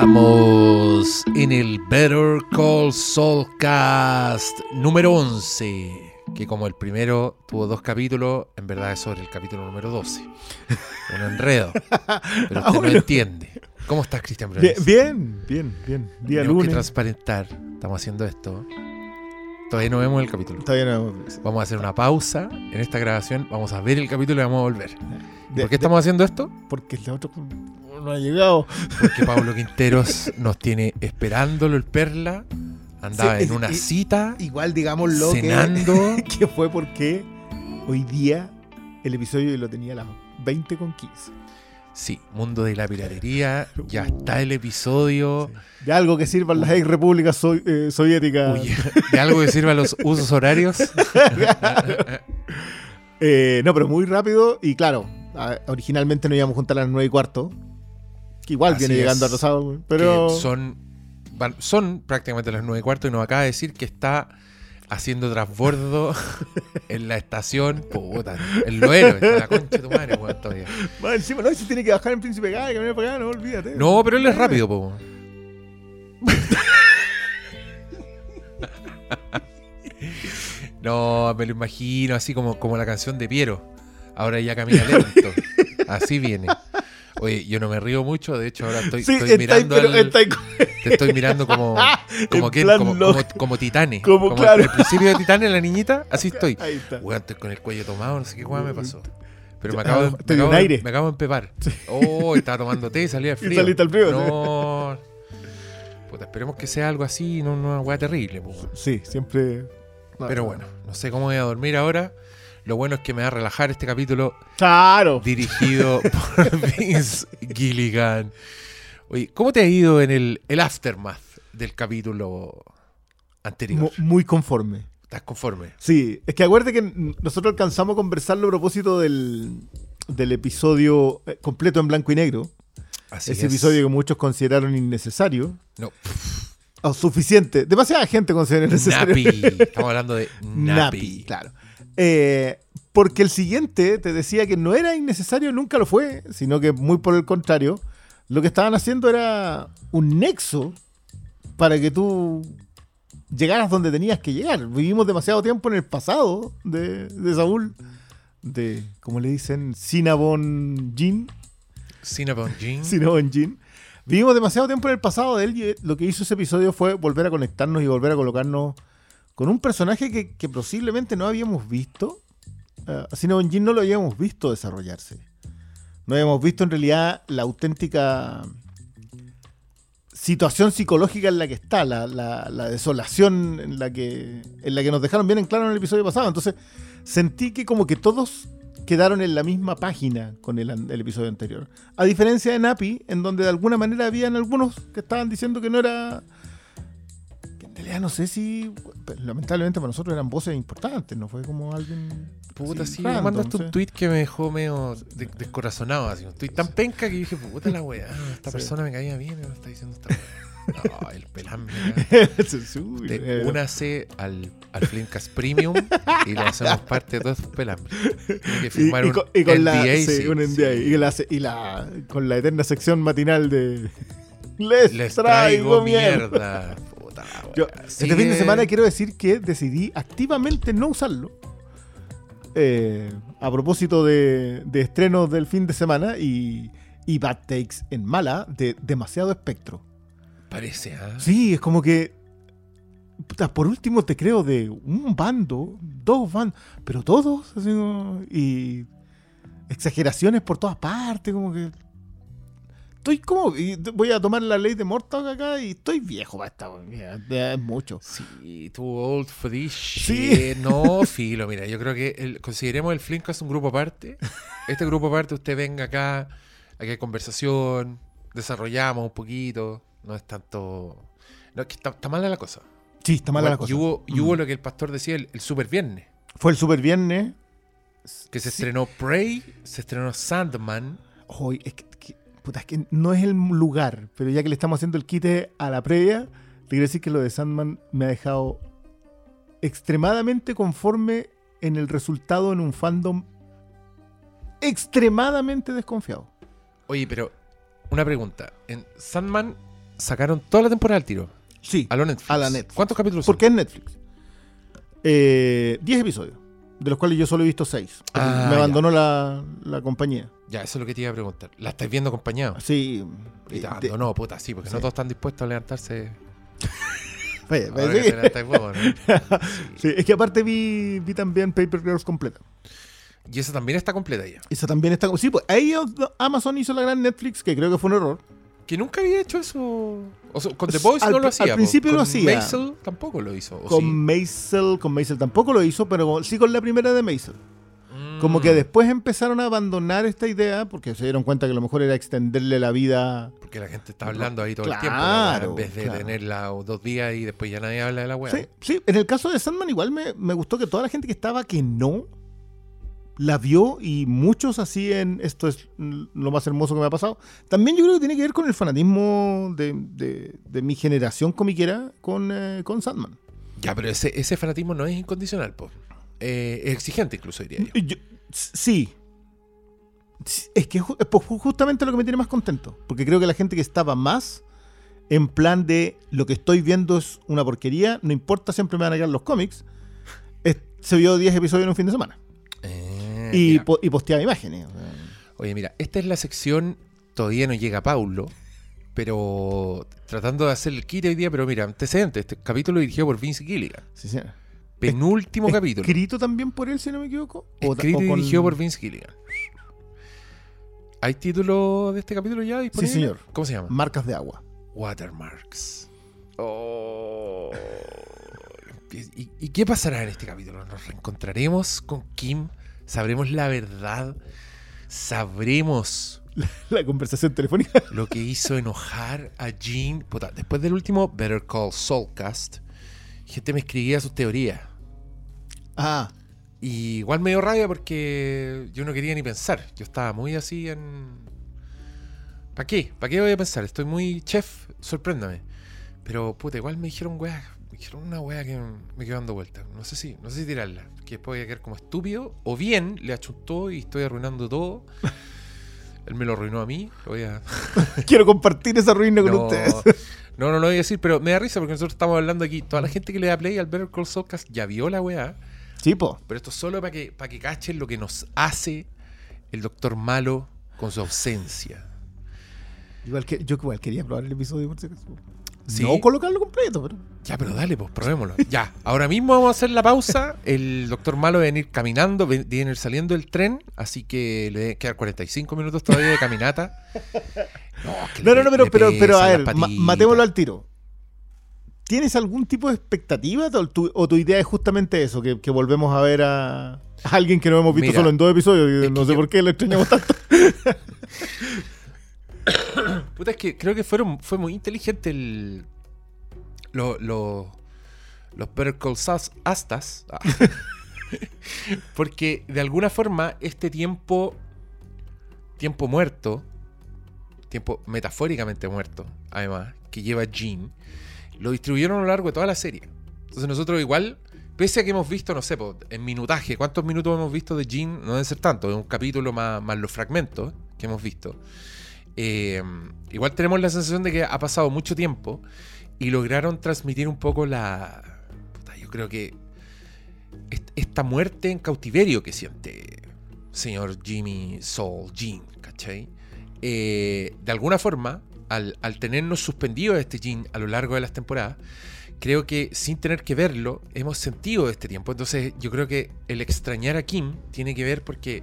Estamos en el Better Call Saul Cast número 11, que como el primero tuvo dos capítulos, en verdad es sobre el capítulo número 12. Un enredo, pero usted no entiende. ¿Cómo estás, Cristian Bien, bien, bien, bien. Día Tenemos que lunes. transparentar, estamos haciendo esto. Todavía no vemos el capítulo. Todavía no hemos- Vamos a hacer una pausa en esta grabación, vamos a ver el capítulo y vamos a volver. de- ¿Por qué estamos haciendo esto? porque el otro no ha llegado. Porque Pablo Quinteros nos tiene esperándolo el Perla. Andaba Sí, en una cita, Igual digámoslo que, cenando. que fue porque hoy día el episodio lo tenía a las 20 con 15. Sí, mundo de la piratería. Ya está el episodio. De algo que sirvan las ex repúblicas so- eh, soviéticas. Uy, de algo que sirva a los usos horarios. Eh, no, pero muy rápido y claro, originalmente nos íbamos a juntar a las 9 y cuarto. Que igual Así viene llegando es. atrasado, pero... son, van- son prácticamente las nueve y cuarto y nos acaba de decir que está haciendo transbordo en la estación. Puta, el loero, está la concha de tu madre, weón, todavía. Más encima, no, si tiene que bajar en Príncipe Gay, caminar para acá, no olvídate. No, pero él es rápido, po. No, me lo imagino así como, como la canción de Piero. Ahora ya camina lento. Así viene. Oye, yo no me río mucho, de hecho ahora estoy, Sí, estoy ahí, mirando pero al- ahí- te estoy mirando como como En que plan como, claro. el principio de Titane, la niñita, así estoy. Ahí está. Weón, estoy con el cuello tomado, no sé qué weón me pasó. Pero me Ah, acabo, de, me, acabo aire. me acabo de empepar. Oh, estaba tomando té y salía Y frío. saliste al frío, No. Puta, esperemos que sea algo así, no una weá terrible. Sí, siempre. Pero bueno, no sé cómo voy a dormir ahora. Lo bueno es que me va a relajar este capítulo Claro. dirigido por Vince Gilligan. Oye, ¿cómo te ha ido en el, el aftermath del capítulo anterior? Mu- Muy conforme. ¿Estás conforme? Sí, es que acuérdate que nosotros alcanzamos a conversarlo a propósito del, del episodio eh, completo en blanco y negro. Así Ese es. episodio que muchos consideraron innecesario. No, O suficiente. Demasiada gente considera innecesario. Napi. Estamos hablando de Napi. Napi, claro. Eh, porque el siguiente te decía que no era innecesario, nunca lo fue, sino que muy por el contrario, lo que estaban haciendo era un nexo para que tú llegaras donde tenías que llegar. Vivimos demasiado tiempo en el pasado de, de Saúl, de, como le dicen, Cinnabon Jean. Cinnabon Jean. Cinnabon Jean. Vivimos demasiado tiempo en el pasado de él y lo que hizo ese episodio fue volver a conectarnos y volver a colocarnos con un personaje que, que posiblemente no habíamos visto. A Cinnabon Jean no lo habíamos visto desarrollarse. No habíamos visto en realidad la auténtica situación psicológica en la que está, la, la- la desolación en la, que, en la que nos dejaron bien en claro en el episodio pasado. Entonces sentí que como que todos quedaron en la misma página con el, el episodio anterior. A diferencia de Napi, en donde de alguna manera habían algunos que estaban diciendo que no era... realidad no sé si... lamentablemente para nosotros eran voces importantes, no fue como alguien... Puta, así sí, random, mandaste un tweet que me dejó medio de- descorazonado. Así, un tweet tan penca que dije, puta la weá, esta Sí. persona me caía bien y me está diciendo esta weá. No, el pelambre. Te eh. únase al, al Flimcast Premium y le hacemos parte de todos estos pelambres. Tiene que Y, firmar y un con, y con la, NDA, sí, un. NDA, y, la, y la- con la eterna sección matinal de Les, Les traigo, traigo mierda. Puta la. Yo, este fin de semana quiero decir que decidí activamente no usarlo. Eh, a propósito de, de estrenos del fin de semana y, y bad takes en mala de demasiado espectro. Parece, ¿ah? Sí, es como que. por último te creo de un bando, dos bandos, pero todos, así y exageraciones por todas partes, como que. Estoy como. voy a tomar la ley de Mortog acá y estoy viejo para esta. es mucho. Sí, too old for this Sí. shit. No, filo, mira, yo creo que el- consideremos el Flimcast un grupo aparte. Este grupo aparte, usted venga acá, aquí hay conversación, desarrollamos un poquito, no es tanto... No, es que está, está mala la cosa. Sí, está mala Bueno, la cosa. Y hubo, y Mm. hubo lo que el pastor decía el, el super viernes, Fue el super viernes. que se Sí. estrenó Prey, se estrenó Sandman. Hoy, es que, que- puta, es que no es el lugar, pero ya que le estamos haciendo el quite a la previa, te quiero decir que lo de Sandman me ha dejado extremadamente conforme en el resultado en un fandom extremadamente desconfiado. Oye, pero una pregunta. En Sandman sacaron toda la temporada al tiro. Sí, A lo Netflix. A la Netflix. ¿Cuántos capítulos son? porque es Netflix. Eh, 10 episodios, de los cuales yo solo he visto 6. Ah, me abandonó la, la compañía. Ya, eso es lo que te iba a preguntar. ¿La estáis viendo acompañado? Sí. Y te de- no, puta, sí, porque no todos están dispuestos a levantarse. que sí. levantáis ¿no? Sí, es que aparte vi, vi también Paper Girls completa. Y esa también está completa ya. Esa también está. Sí, pues ahí Amazon hizo la gran Netflix, que creo que fue un error. Que nunca había hecho eso. O sea, con The Al- Boys no al lo hacía. po. principio lo Con hacía. Maisel tampoco lo hizo. ¿o Con sí? Maisel, con Maisel tampoco lo hizo, pero sí con la primera de Maisel. Como Mm, que después empezaron a abandonar esta idea porque se dieron cuenta que lo mejor era extenderle la vida. Porque la gente está hablando ahí todo el tiempo. Claro, ¿no? En vez de claro. tenerla dos días y después ya nadie habla de la weá. Sí, sí, en el caso de Sandman igual me, me gustó que toda la gente que estaba que no la vio y muchos así en esto es lo más hermoso que me ha pasado. También yo creo que tiene que ver con el fanatismo de, de- de mi generación comiquera con, eh, con Sandman. Ya, pero ese, ese fanatismo no es incondicional, po. Eh, es exigente incluso, diría yo. Sí. Es que es justamente lo que me tiene más contento. Porque creo que la gente que estaba más en plan de lo que estoy viendo es una porquería, no importa, siempre me van a quedar los cómics, es- se vio 10 episodios en un fin de semana. Y, mira. po- y posteaba imágenes. o sea. Oye, mira, esta es la sección, todavía no llega Paulo, pero tratando de hacer el kit hoy día, pero mira, antecedentes, este capítulo dirigido por Vince Gilligan. Sí, sí. Penúltimo capítulo. Escrito también por él, si no me equivoco. O- Escrito o y dirigido por Vince Gilligan. ¿Hay título de este capítulo ya disponible? señor. ¿Cómo se llama? Marcas de agua. Watermarks. Oh. ¿Y, y qué pasará en este capítulo? ¿Nos reencontraremos con Kim? ¿Sabremos la verdad? ¿Sabremos La conversación telefónica. lo que hizo enojar a Jean? Puta, después del último Better Call Soulcast, gente me escribía sus teorías. Ah, Y igual me dio rabia porque yo no quería ni pensar. Yo estaba muy así en. ¿Para qué? ¿Para qué voy a pensar? Estoy muy chef, sorpréndame. Pero puta, igual me dijeron weá. Me dijeron una weá que me quedó dando vuelta. No sé si, no sé si tirarla. Que después voy a quedar como estúpido. O bien le achuntó y estoy arruinando todo. Él me lo arruinó a mí. Lo voy a. quiero compartir esa ruina con No, ustedes. no, no lo voy a decir, pero me da risa porque nosotros estamos hablando aquí. Toda la gente que le da play al Better Call Soulcast ya vio la weá. Sí, po. Pero esto es solo para que, para que cachen lo que nos hace el doctor malo con su ausencia. Igual que, yo igual quería probar el episodio por si acaso. Sí. No colocarlo completo, pero. Ya, pero dale, pues probémoslo. Ya, ahora mismo vamos a hacer la pausa. El doctor malo va a venir caminando, ven- viene saliendo del tren, así que le deben quedar 45 minutos todavía de caminata. No, que No, le- no, no, pero, pero, pero a ver, ma- matémoslo al tiro. ¿Tienes algún tipo de expectativa o tu, o tu idea es justamente eso? Que, que volvemos a ver a, a alguien que no hemos visto Mira, solo en dos episodios y no sé yo- por qué lo extrañamos tanto. Puta, es que creo que fueron, fue muy inteligente el. lo- lo- los Saul Astas. Ah. Porque de alguna forma este tiempo. Tiempo muerto. Tiempo metafóricamente muerto, además, que lleva Jean. Lo distribuyeron a lo largo de toda la serie. Entonces nosotros igual. Pese a que hemos visto, no sé, en minutaje, ¿cuántos minutos hemos visto de Jean? No deben ser tantos, es un capítulo más, más los fragmentos que hemos visto. Eh, igual tenemos la sensación de que ha pasado mucho tiempo y lograron transmitir un poco la. puta, yo creo que. est- Esta muerte en cautiverio que siente señor Jimmy Soul Jean, ¿cachai? Eh, de alguna forma, al, al tenernos suspendidos a este Jean a lo largo de las temporadas, creo que sin tener que verlo, hemos sentido este tiempo. Entonces, yo creo que el extrañar a Kim tiene que ver porque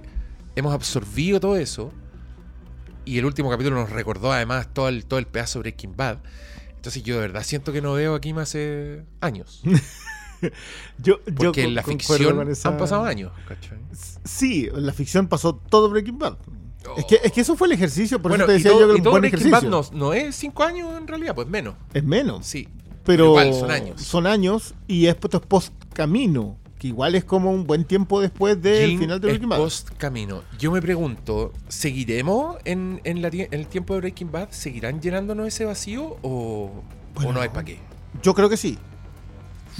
hemos absorbido todo eso y el último capítulo nos recordó además todo el, todo el pedazo de Breaking Bad. Entonces yo de verdad siento que no veo a Kim hace años. Yo, yo Porque en la ficción esa- han pasado años. ¿cachai? Sí, en la ficción pasó todo Breaking Bad. Es, que, es que eso fue el ejercicio, por bueno, eso te decía todo, yo que y un todo buen Breaking ejercicio. Bad no, no es cinco años en realidad, pues menos. Es menos. Sí. Pero igual, son años. Son años y es esto es post camino, que igual es como un buen tiempo después del Jean final de Breaking Bad. post camino. Yo me pregunto, ¿seguiremos en, en la tie- en el tiempo de Breaking Bad? ¿Seguirán llenándonos ese vacío o, Bueno. o no hay para qué? Yo creo que sí.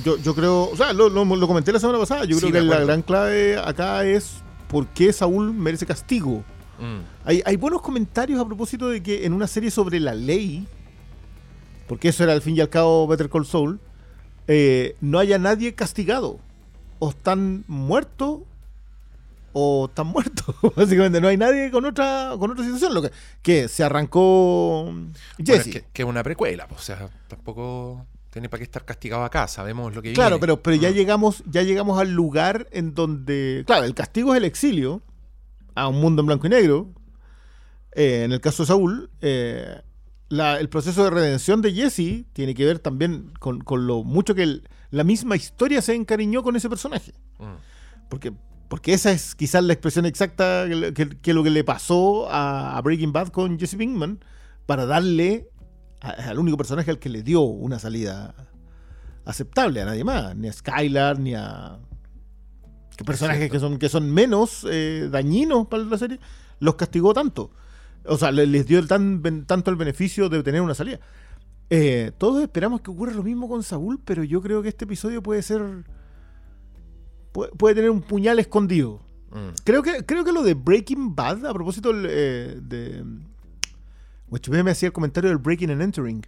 Yo, yo creo, o sea, lo, lo- lo comenté la semana pasada. Yo Sí, creo que la gran clave acá es por qué Saúl merece castigo. Mm. Hay, hay buenos comentarios a propósito de que en una serie sobre la ley, porque eso era al fin y al cabo Better Call Saul, eh, no haya nadie castigado. O están muertos o están muertos. Básicamente no hay nadie con otra con otra situación. Lo que, que se arrancó Bueno, Jesse. es que, que es una precuela, o sea, tampoco tiene para qué estar castigado acá, sabemos lo que Claro, viene. pero, pero ya Ah. llegamos, ya llegamos al lugar en donde. Claro, el castigo es el exilio a un mundo en blanco y negro. Eh, en el caso de Saúl, eh, la- el proceso de redención de Jesse tiene que ver también con, con lo mucho que el- la misma historia se encariñó con ese personaje. Mm. Porque, porque esa es quizás la expresión exacta que, le- que- que lo que le pasó a, a Breaking Bad con Jesse Pinkman para darle a- al único personaje al que le dio una salida aceptable a nadie más, ni a Skylar, ni a que personajes que son, que son menos eh, dañinos para la serie, los castigó tanto. O sea, le- les dio el tan, ben- tanto el beneficio de tener una salida. Eh, todos esperamos que ocurra lo mismo con Saúl, pero yo creo que este episodio puede ser. Puede, puede tener un puñal escondido. Mm. Creo que, creo que lo de Breaking Bad, a propósito eh, de. Huachupé me hacía el comentario del Breaking and Entering.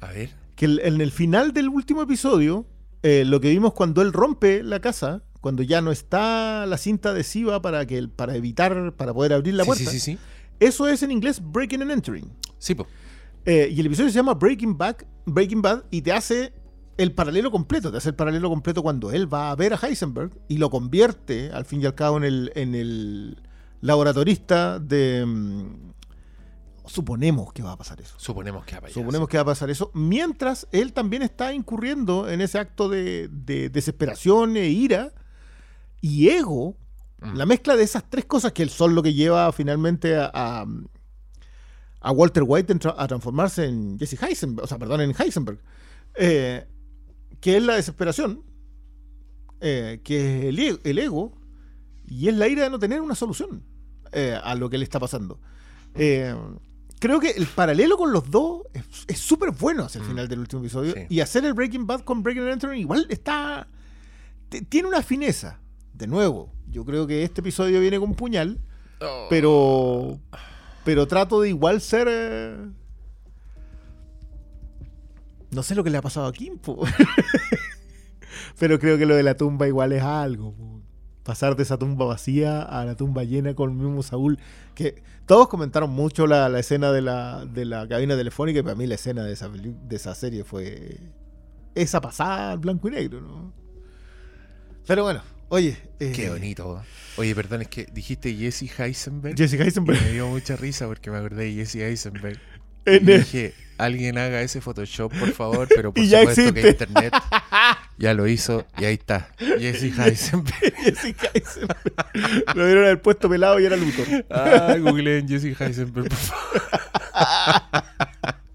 A ver. Que el- en el final del último episodio, eh, lo que vimos cuando él rompe la casa, cuando ya no está la cinta adhesiva para, que, para evitar, para poder abrir la sí, puerta, sí, sí, sí. eso es en inglés Breaking and Entering. Sí, pues. Eh, y el episodio se llama Breaking Bad, Breaking Bad y te hace el paralelo completo. Te hace el paralelo completo cuando él va a ver a Heisenberg y lo convierte, al fin y al cabo, en el, en el laboratorista de... mm, Suponemos que va a pasar eso. Suponemos que va para allá, Suponemos que va a pasar eso. Mientras él también está incurriendo en ese acto de, de desesperación e ira y ego. Mm. La mezcla de esas tres cosas que son lo que lleva finalmente a, a, a Walter White a transformarse en Jesse Heisenberg, o sea, perdón, en Heisenberg, eh, que es la desesperación, eh, que es el, el ego y es la ira de no tener una solución eh, a lo que le está pasando. Creo que el paralelo con los dos es- súper bueno hacia el Mm. final del último episodio Sí. y hacer el Breaking Bad con Breaking and Entering igual está tiene una fineza. De nuevo, yo creo que este episodio viene con puñal, Oh. pero pero trato de igual ser eh, no sé lo que le ha pasado a Kim, po. pero creo que lo de la tumba igual es algo. Pasar de esa tumba vacía a la tumba llena con el mismo Saúl. Que todos comentaron mucho la, la escena de la, de la cabina telefónica y para mí la escena de esa, de esa serie fue esa pasada blanco y negro, ¿no? Pero bueno, oye. eh, Qué bonito. Oye, perdón, es que dijiste Jesse Heisenberg. Jesse y Heisenberg. me dio mucha risa porque me acordé de Jesse Heisenberg. Y dije, alguien haga ese Photoshop, por favor, pero por Y ya supuesto que existe. internet ya lo hizo y ahí está. Jesse Heisenberg. Jesse Heisenberg. Lo dieron al puesto pelado y era Luthor. Ah, googleen Jesse Heisenberg, por favor.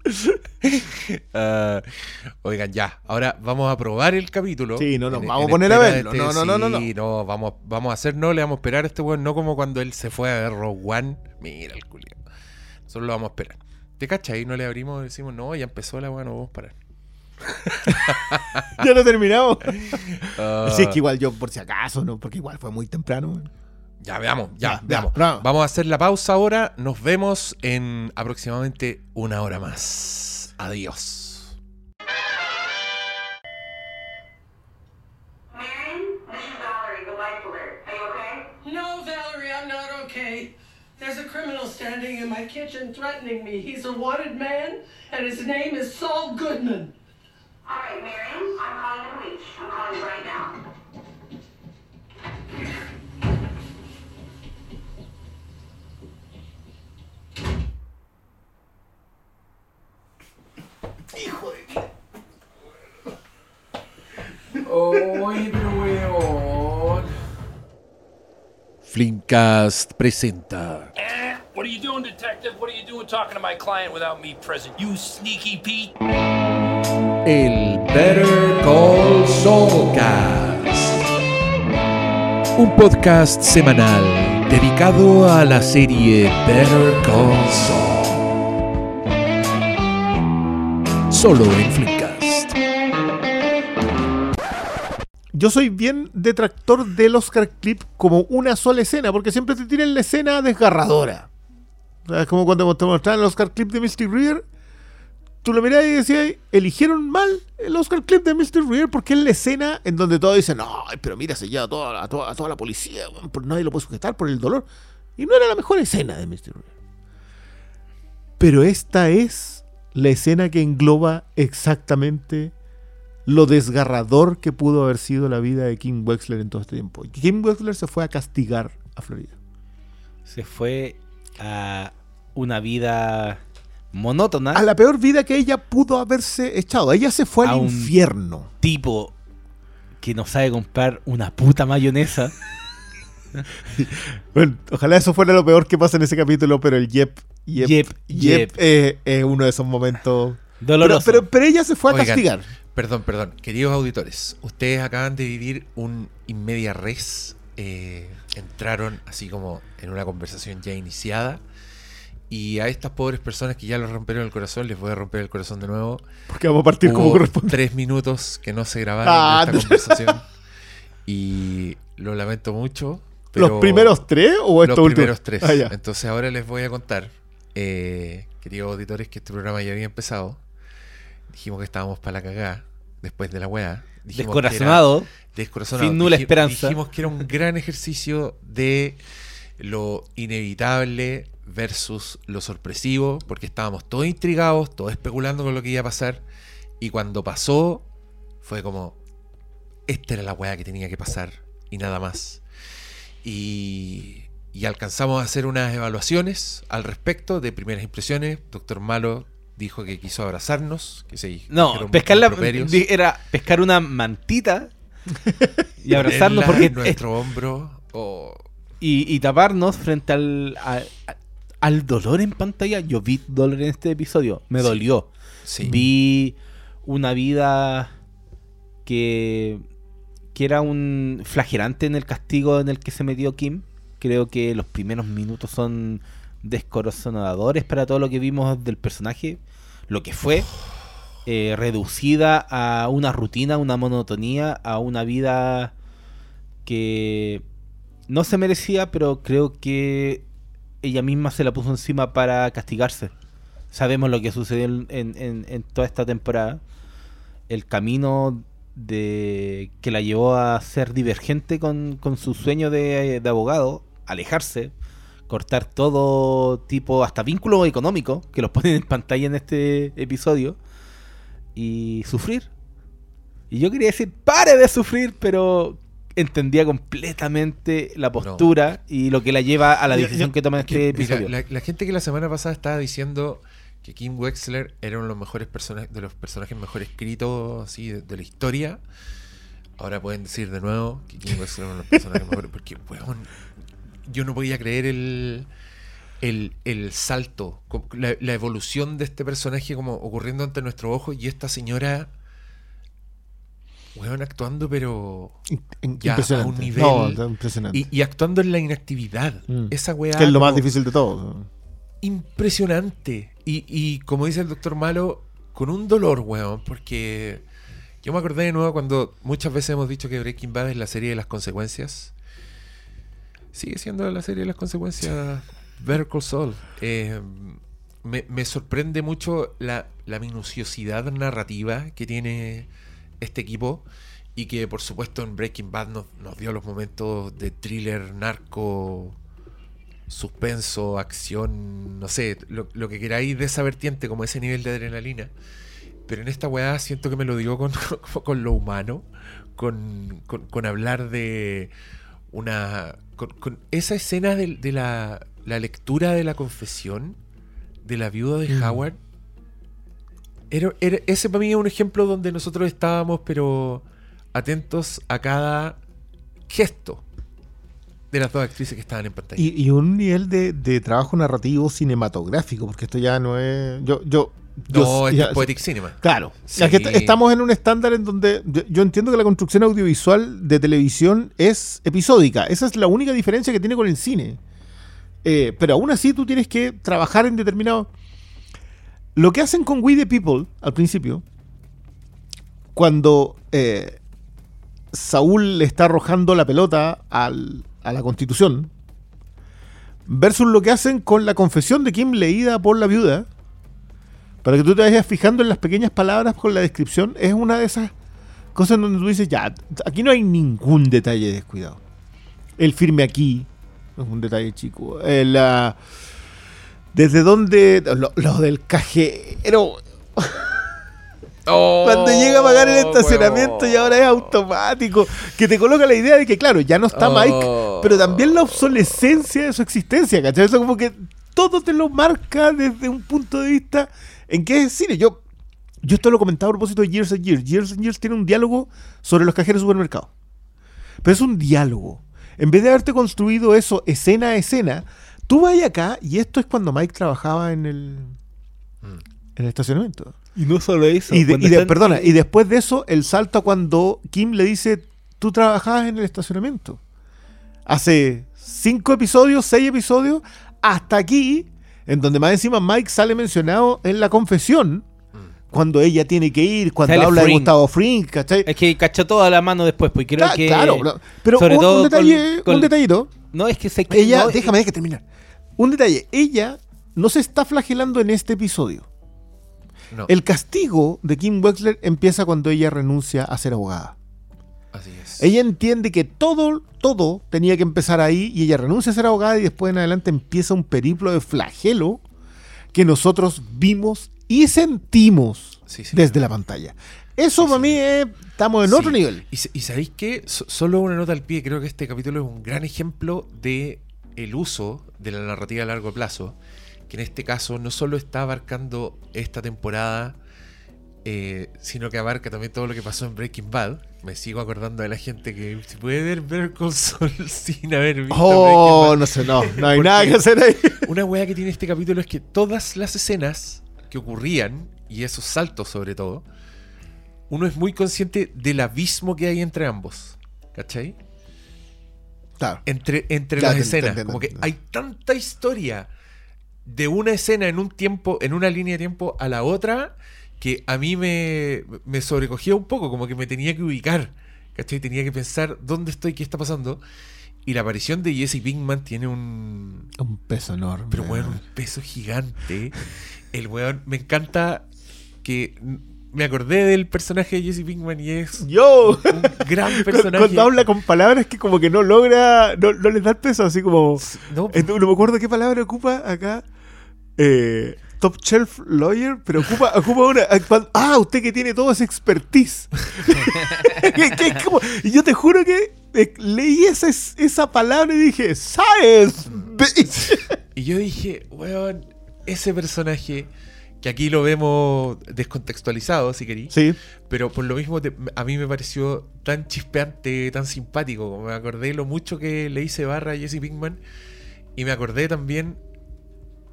Ah, oigan, ya, ahora vamos a probar el capítulo. Sí, no, no, En- vamos a poner a verlo. No, no, no, no, no. Sí, no, vamos, vamos a hacer, no, le vamos a esperar a este weón, no como cuando él se fue a ver Rogue One. Mira el culio. Solo lo vamos a esperar. ¿Te cachai? No le abrimos, decimos, no, ya empezó la weá, no vamos a parar. Ya lo terminamos. Sí, es que igual yo, por si acaso, ¿no? Porque igual fue muy temprano. Ya, veamos, ya, Ya, veamos. Vamos a hacer la pausa ahora. Nos vemos en aproximadamente una hora más. Adiós. Marion, this is Valerie, the life alert. Are you okay? No, Valerie, I'm not okay. There's a criminal standing in my kitchen threatening me. He's a wanted man, and his name is Saul Goodman. All right, Marion, I'm calling the police. I'm calling you right now. Oye, pero weón. Presenta. Eh, What are you doing, detective? What are you doing talking to my client without me present? You sneaky Pete. El Better Call Saulcast. Un podcast semanal dedicado a la serie Better Call Saul. Solo en Flinkcast. Yo soy bien detractor del Oscar Clip como una sola escena, porque siempre te tiran la escena desgarradora. O es como cuando te mostraban el Oscar Clip de Misty Reader, tú lo mirás y decías, eligieron mal el Oscar clip de Mr. Rear porque es la escena en donde todos dicen, no, pero mira, se lleva a toda, toda, toda la policía, nadie lo puede sujetar por el dolor. Y no era la mejor escena de Mr. Rear. Pero esta es la escena que engloba exactamente lo desgarrador que pudo haber sido la vida de Kim Wexler en todo este tiempo. Kim Wexler se fue a castigar a Florida. Se fue a una vida monótona. A la peor vida que ella pudo haberse echado. Ella se fue A al un- infierno. tipo que no sabe comprar una puta mayonesa. Bueno, ojalá eso fuera lo peor que pasa en ese capítulo, pero el Yep, Yep, Yep, Yep, Yep. eh, es uno de esos momentos. Pero, Doloroso. pero, pero ella se fue a Oigan, castigar. Perdón, perdón. Queridos auditores, ustedes acaban de vivir un inmedia res. eh, entraron así como en una conversación ya iniciada. Y a estas pobres personas que ya les rompieron el corazón, les voy a romper el corazón de nuevo. Porque vamos a partir como corresponde. tres minutos que no se grabaron Ah, de esta conversación. Y lo lamento mucho. ¿Los primeros tres o los estos últimos? primeros tres. Ah, ya. Entonces ahora les voy a contar, eh, queridos auditores, que este programa ya había empezado. Dijimos que estábamos para la cagada después de la weá. Descorazonado. descorazonado. sin nula esperanza. Dijimos que era un gran ejercicio de lo inevitable versus lo sorpresivo, porque estábamos todos intrigados, todos especulando con lo que iba a pasar. Y cuando pasó, fue como, esta era la weá que tenía que pasar y nada más. Y, y alcanzamos a hacer unas evaluaciones al respecto de primeras impresiones. Doctor Malo dijo que quiso abrazarnos, que se No, pescar la, era pescar una mantita y abrazarnos porque nuestro hombro o y, y taparnos frente al, al dolor en pantalla. Yo vi dolor en este episodio, me Sí. dolió. sí. Vi una vida que, que era un flagelante en el castigo en el que se metió Kim. Creo que los primeros minutos son descorazonadores para todo lo que vimos del personaje, lo que fue eh, reducida a una rutina, una monotonía, a una vida que no se merecía, pero creo que ella misma se la puso encima para castigarse. Sabemos lo que sucedió en, en- en- en toda esta temporada. El camino de que la llevó a ser divergente con, con su sueño de, de abogado, alejarse, cortar todo tipo, hasta vínculos económicos, que los ponen en pantalla en este episodio, y sufrir. Y yo quería decir, pare de sufrir, pero entendía completamente la postura y lo que la lleva a la decisión que toma en este mira, episodio. la, la gente que la semana pasada estaba diciendo que Kim Wexler era uno de los mejores personajes, de los personajes mejor escritos así de, de la historia. Ahora pueden decir de nuevo que Kim Wexler era uno de los personajes mejores. Porque, weón, yo no podía creer el, el, el salto, la, la evolución de este personaje como ocurriendo ante nuestros ojos y esta señora, weón, actuando, pero. Ya, a un nivel- No, está impresionante. Y, y actuando en la inactividad. Mm. Esa weá. que es lo más difícil de todo. Impresionante. Y, y como dice el doctor Malo, con un dolor, weón, porque yo me acordé de nuevo cuando muchas veces hemos dicho que Breaking Bad es la serie de las consecuencias. Sigue siendo la serie de las consecuencias Better Call Saul. Eh, me, me sorprende mucho la, la minuciosidad narrativa que tiene este equipo y que por supuesto en Breaking Bad nos, nos dio los momentos de thriller, narco, suspenso, acción, no sé, lo, lo que queráis de esa vertiente, como ese nivel de adrenalina. Pero en esta weá siento que me lo digo con, con lo humano, con, con- con hablar de una. con, con esa escena de, de la, la lectura de la confesión de la viuda de Mm. Howard. Era, era- ese para mí es un ejemplo donde nosotros estábamos, pero atentos a cada gesto de las dos actrices que estaban en pantalla. Y, y un nivel de, de trabajo narrativo cinematográfico, porque esto ya no es. Yo, yo, yo- no, esto ya- es Poetic Cinema. Claro. Sí. Es que est- estamos en un estándar en donde yo, yo entiendo que la construcción audiovisual de televisión es episódica. Esa es la única diferencia que tiene con el cine. Eh, pero aún así tú tienes que trabajar en determinado... Lo que hacen con We the People al principio, cuando eh, Saúl le está arrojando la pelota al- a la constitución, versus lo que hacen con la confesión de Kim leída por la viuda, para que tú te vayas fijando en las pequeñas palabras con la descripción, es una de esas cosas donde tú dices, ya, aquí no hay ningún detalle descuidado. El firme aquí, es un detalle chico. Eh, la- desde donde, lo, lo del cajero, cuando llega a pagar el estacionamiento y ahora es automático, que te coloca la idea de que, claro, ya no está Oh. Mike, pero también la obsolescencia de su existencia, ¿cachai? Eso como que todo te lo marca desde un punto de vista en que es cine. Yo, yo esto lo comentaba a propósito de Years and Years. Years and Years tiene un diálogo sobre los cajeros de supermercado. Pero es un diálogo. En vez de haberte construido eso escena a escena, tú vas acá y esto es cuando Mike trabajaba en el, en el estacionamiento. Y no solo eso. Y, de- y de- están- perdona, y después de eso, el salto a cuando Kim le dice, tú trabajabas en el estacionamiento. Hace cinco episodios, seis episodios, hasta aquí, en donde más encima Mike sale mencionado en la confesión, cuando ella tiene que ir, cuando Sale habla de. Gustavo Frink, ¿cachai? Es que cachó toda la mano después, pues creo Cla- que. claro, pero sobre un, todo un detalle, con- con- un detallito. No, es que se. Ella, no, déjame deja terminar. Un detalle, ella no se está flagelando en este episodio. No, El castigo de Kim Wexler empieza cuando ella renuncia a ser abogada. así es. Ella entiende que todo, todo tenía que empezar ahí y ella renuncia a ser abogada y después en adelante empieza un periplo de flagelo que nosotros vimos y sentimos Sí, sí. desde la pantalla. Eso Sí, para mí es, estamos en otro nivel. Y sabéis que solo una nota al pie, creo que este capítulo es un gran ejemplo de el uso de la narrativa a largo plazo, que en este caso no solo está abarcando esta temporada, eh, sino que abarca también todo lo que pasó en Breaking Bad. Me sigo acordando de la gente que se puede ver Better Call Saul sin haber visto Oh, Breaking no sé, no, no hay nada que hacer ahí. Bad. Una wea que tiene este capítulo es que todas las escenas que ocurrían, y esos saltos sobre todo, uno es muy consciente del abismo que hay entre ambos. ¿Cachai? Claro. entre, entre las escenas. como que hay tanta historia de una escena en un tiempo, en una línea de tiempo a la otra, que a mí me, me sobrecogía un poco, como que me tenía que ubicar. ¿Cachai? Tenía que pensar dónde estoy, qué está pasando. Y la aparición de Jesse Pinkman tiene un. Un peso enorme. Pero weón, un peso gigante. El weón, me encanta que me acordé del personaje de Jesse Pinkman y es Yo. un gran personaje. cuando habla con palabras que como que no logra, no, no les da el peso, así como... No, Eh, No, no me acuerdo qué palabra ocupa acá. Eh, top shelf lawyer, pero ocupa, ocupa una. Ah, usted que tiene todo ese expertise. Que- que es como- y yo te juro que eh, leí esa, esa palabra y dije, Science, bitch. Y yo dije, weón, ese personaje, que aquí lo vemos descontextualizado, si querí, Sí, pero por lo mismo te- a mí me pareció tan chispeante, tan simpático, como me acordé lo mucho que le hice barra a Jesse Pinkman, y me acordé también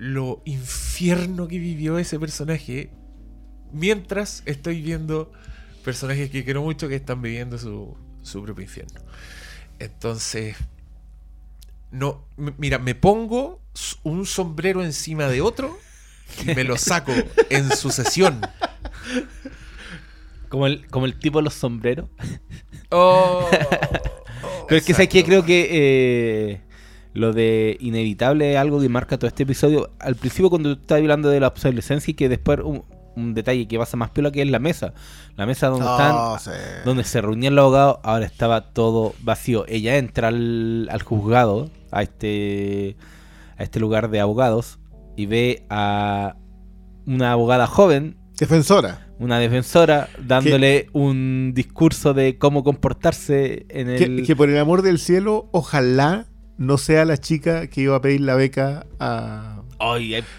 lo infierno que vivió ese personaje mientras estoy viendo personajes que quiero mucho que están viviendo su, su propio infierno. Entonces, no, mira, me pongo un sombrero encima de otro y me lo saco en sucesión. Como el, como el tipo de los sombreros. Oh, Pero es que sabes creo que eh, lo de inevitable es algo que marca todo este episodio. Al principio cuando tú estabas hablando de la obsolescencia y que después un, un detalle que pasa más piola que es la mesa. La mesa donde No, están, sí. donde se reunían los abogados, ahora estaba todo vacío. Ella entra al, al juzgado, a este, a este lugar de abogados, y ve a una abogada joven defensora. una defensora dándole un discurso de cómo comportarse en el Que, que por el amor del cielo, ojalá no sea la chica que iba a pedir la beca a.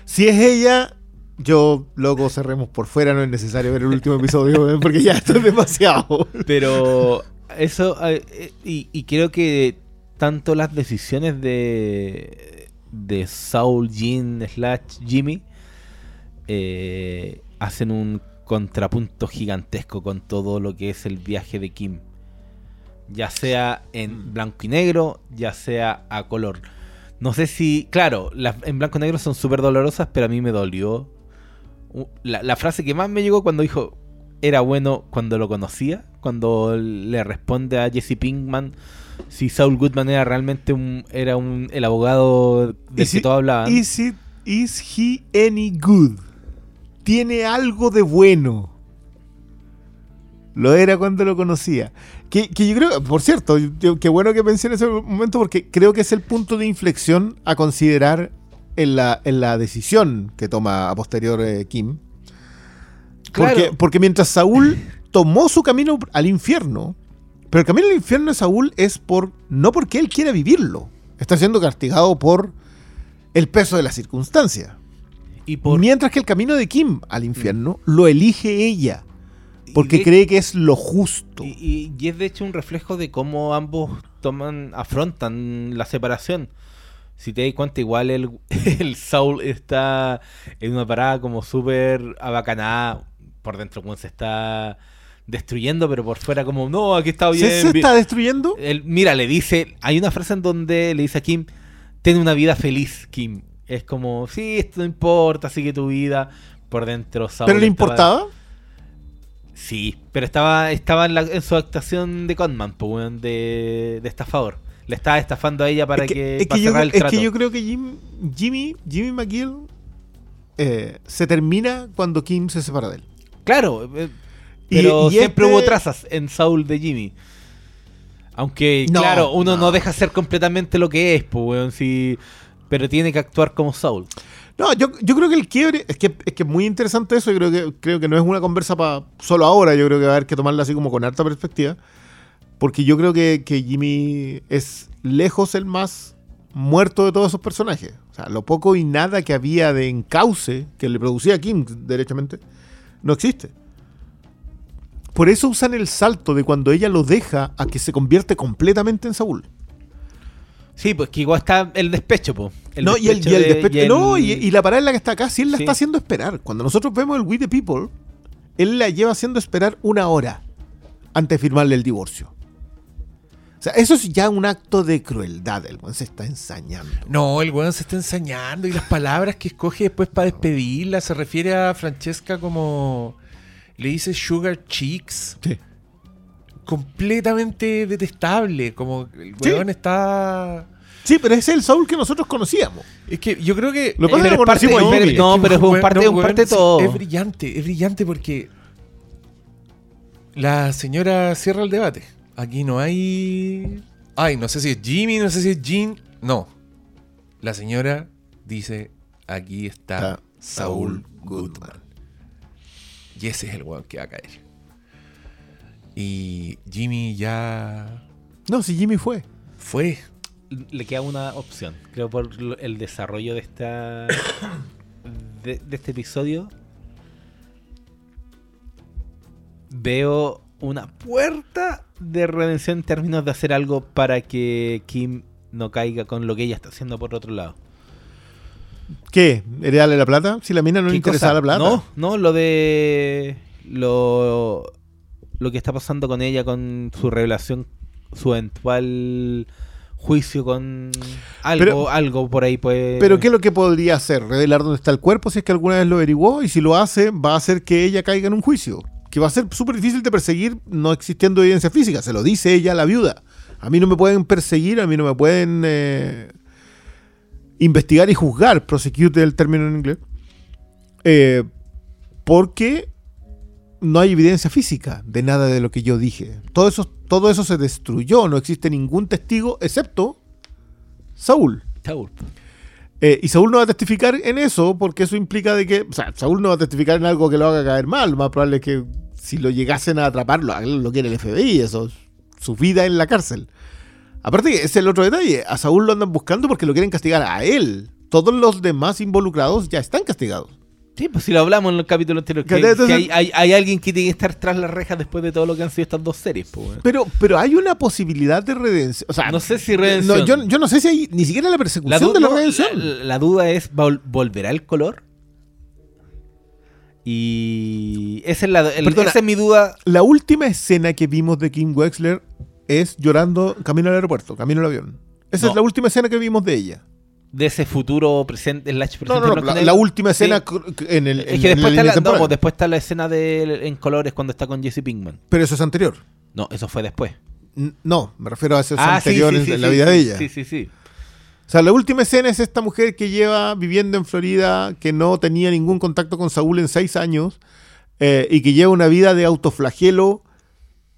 Si es ella, yo, loco, cerremos por fuera, no es necesario ver el último episodio, porque ya esto es demasiado. pero eso y, y creo que tanto las decisiones de de Saul Jean slash Jimmy eh, hacen un contrapunto gigantesco con todo lo que es el viaje de Kim ya sea en blanco y negro ya sea a color no sé si claro las en blanco y negro son súper dolorosas pero a mí me dolió la, la frase que más me llegó cuando dijo era bueno cuando lo conocía, cuando le responde a Jesse Pinkman si Saul Goodman era realmente un, era un, el abogado del Is que todos hablaban. Is, it, is he any good? tiene algo de bueno. Lo era cuando lo conocía. Que, que yo creo, por cierto, qué bueno que pensé en ese momento porque creo que es el punto de inflexión a considerar en la, en la decisión que toma a posterior eh, Kim. Porque, Claro. porque mientras Saúl tomó su camino al infierno, pero el camino al infierno de Saúl es por no porque él quiera vivirlo, está siendo castigado por el peso de la circunstancia. Y por Mientras que el camino de Kim al infierno lo elige ella, porque de- cree que es lo justo. Y, y- y es de hecho un reflejo de cómo ambos toman, afrontan la separación. Si te das cuenta, igual el, el Saul está en una parada como súper abacanada. Por dentro, como se está destruyendo, pero por fuera, como no, aquí está bien. ¿Se, se bien". está destruyendo? Él- mira, le dice, hay una frase en donde le dice a Kim, ten una vida feliz, Kim. Es como, sí, esto no importa, sigue tu vida. Por dentro, Saul ¿Pero le estaba- importaba? Sí, pero estaba, estaba en, la- en su actuación de conman, pues, de, de estafador. Le estaba estafando a ella para es que, que, es que para yo, cerrar el es que trato. yo creo que Jim- Jimmy, Jimmy McGill eh, se termina cuando Kim se separa de él. Claro, eh, pero y siempre este- hubo trazas en Saul de Jimmy. Aunque, No, claro, uno no. no. deja ser completamente lo que es, pues, weón, sí, pero tiene que actuar como Saul. No, yo, yo creo que el quiebre, es que es que muy interesante eso, yo creo que, creo que no es una conversa para solo ahora, yo creo que va a haber que tomarla así como con harta perspectiva, porque yo creo que, que Jimmy es lejos el más muerto de todos esos personajes. O sea, lo poco y nada que había de encauce que le producía Kim, derechamente, no existe. Por eso usan el salto de cuando ella lo deja a que se convierte completamente en Saúl. Sí, pues que igual está el despecho, pues. no, y el, y el de- despecho- y no, el- y, y la parada en la que está acá, sí él la Sí. está haciendo esperar. Cuando nosotros vemos el We the People, él la lleva haciendo esperar una hora antes de firmarle el divorcio. O sea, eso es ya un acto de crueldad. El weón se está ensañando. No, el weón se está ensañando y las palabras que escoge después para despedirla se refiere a Francesca como. Le dice Sugar Cheeks. Sí. Completamente detestable. Como el Sí. weón está. Sí, pero ese es el Saul que nosotros conocíamos. Es que yo creo que. Lo que pasa es que pero es parte- conocimos pero- no, pero es un parte, no, un weón, parte sí, todo. Es brillante, es brillante porque. La señora cierra el debate. Aquí no hay. Ay, no sé si es Jimmy, no sé si es Jean. No. La señora dice: aquí está Está Saúl Saul Goodman. Y ese es el weón que va a caer. Y Jimmy ya No, si Jimmy fue. fue. le queda una opción. Creo por el desarrollo de esta de, de este episodio veo una puerta de redención en términos de hacer algo para que Kim no caiga con lo que ella está haciendo por otro lado. ¿Qué? ¿Heredarle la plata? Si la mina no le ¿Qué interesaba cosa? la plata. No, no, lo de lo lo que está pasando con ella con su revelación, su eventual juicio con algo, Pero- algo por ahí pues Pero ¿qué es lo que podría hacer? ¿Revelar dónde está el cuerpo si es que alguna vez lo averiguó? Y si lo hace, va a hacer que ella caiga en un juicio. Que va a ser súper difícil de perseguir no existiendo evidencia física. Se lo dice ella, la viuda. A mí no me pueden perseguir, a mí no me pueden eh, investigar y juzgar. Prosecute el término en inglés. Eh, porque no hay evidencia física de nada de lo que yo dije. Todo eso, todo eso se destruyó. No existe ningún testigo excepto Saúl. Saúl. Eh, y Saúl no va a testificar en eso porque eso implica de que, o sea, Saúl no va a testificar en algo que lo haga caer mal. Lo más probable es que si lo llegasen a atraparlo, lo quiere el FBI, eso es su vida en la cárcel. Aparte que ese es el otro detalle, a Saúl lo andan buscando porque lo quieren castigar a él. Todos los demás involucrados ya están castigados. Sí, pues si lo hablamos en el capítulo anterior, que, Entonces- que hay, hay- hay alguien que tiene que estar tras las rejas después de todo lo que han sido estas dos series. pues, weón. Pero, pero hay una posibilidad de redención. O sea, No sé si redención. no, yo, yo no sé si hay ni siquiera la persecución de la no, redención. la- la duda es, ¿vol- ¿volverá el color? Y esa es, la, el- Perdona. esa es mi duda. La última escena que vimos de Kim Wexler es llorando camino al aeropuerto, camino al avión. Esa No. es la última escena que vimos de ella. De ese futuro presente, slash presente. no, no, la, última escena Sí. en el. Es que en después la está, línea la, no, temporal. pues después está la escena de, en colores cuando está con Jesse Pinkman. Pero eso es anterior. No, eso fue después. No, me refiero a eso es Ah, sí, anterior sí, en, sí, en la vida de ella. Sí, sí, sí. sea, la última escena es esta mujer que lleva viviendo en Florida, que no tenía ningún contacto con Saúl en seis años, eh, y que lleva una vida de autoflagelo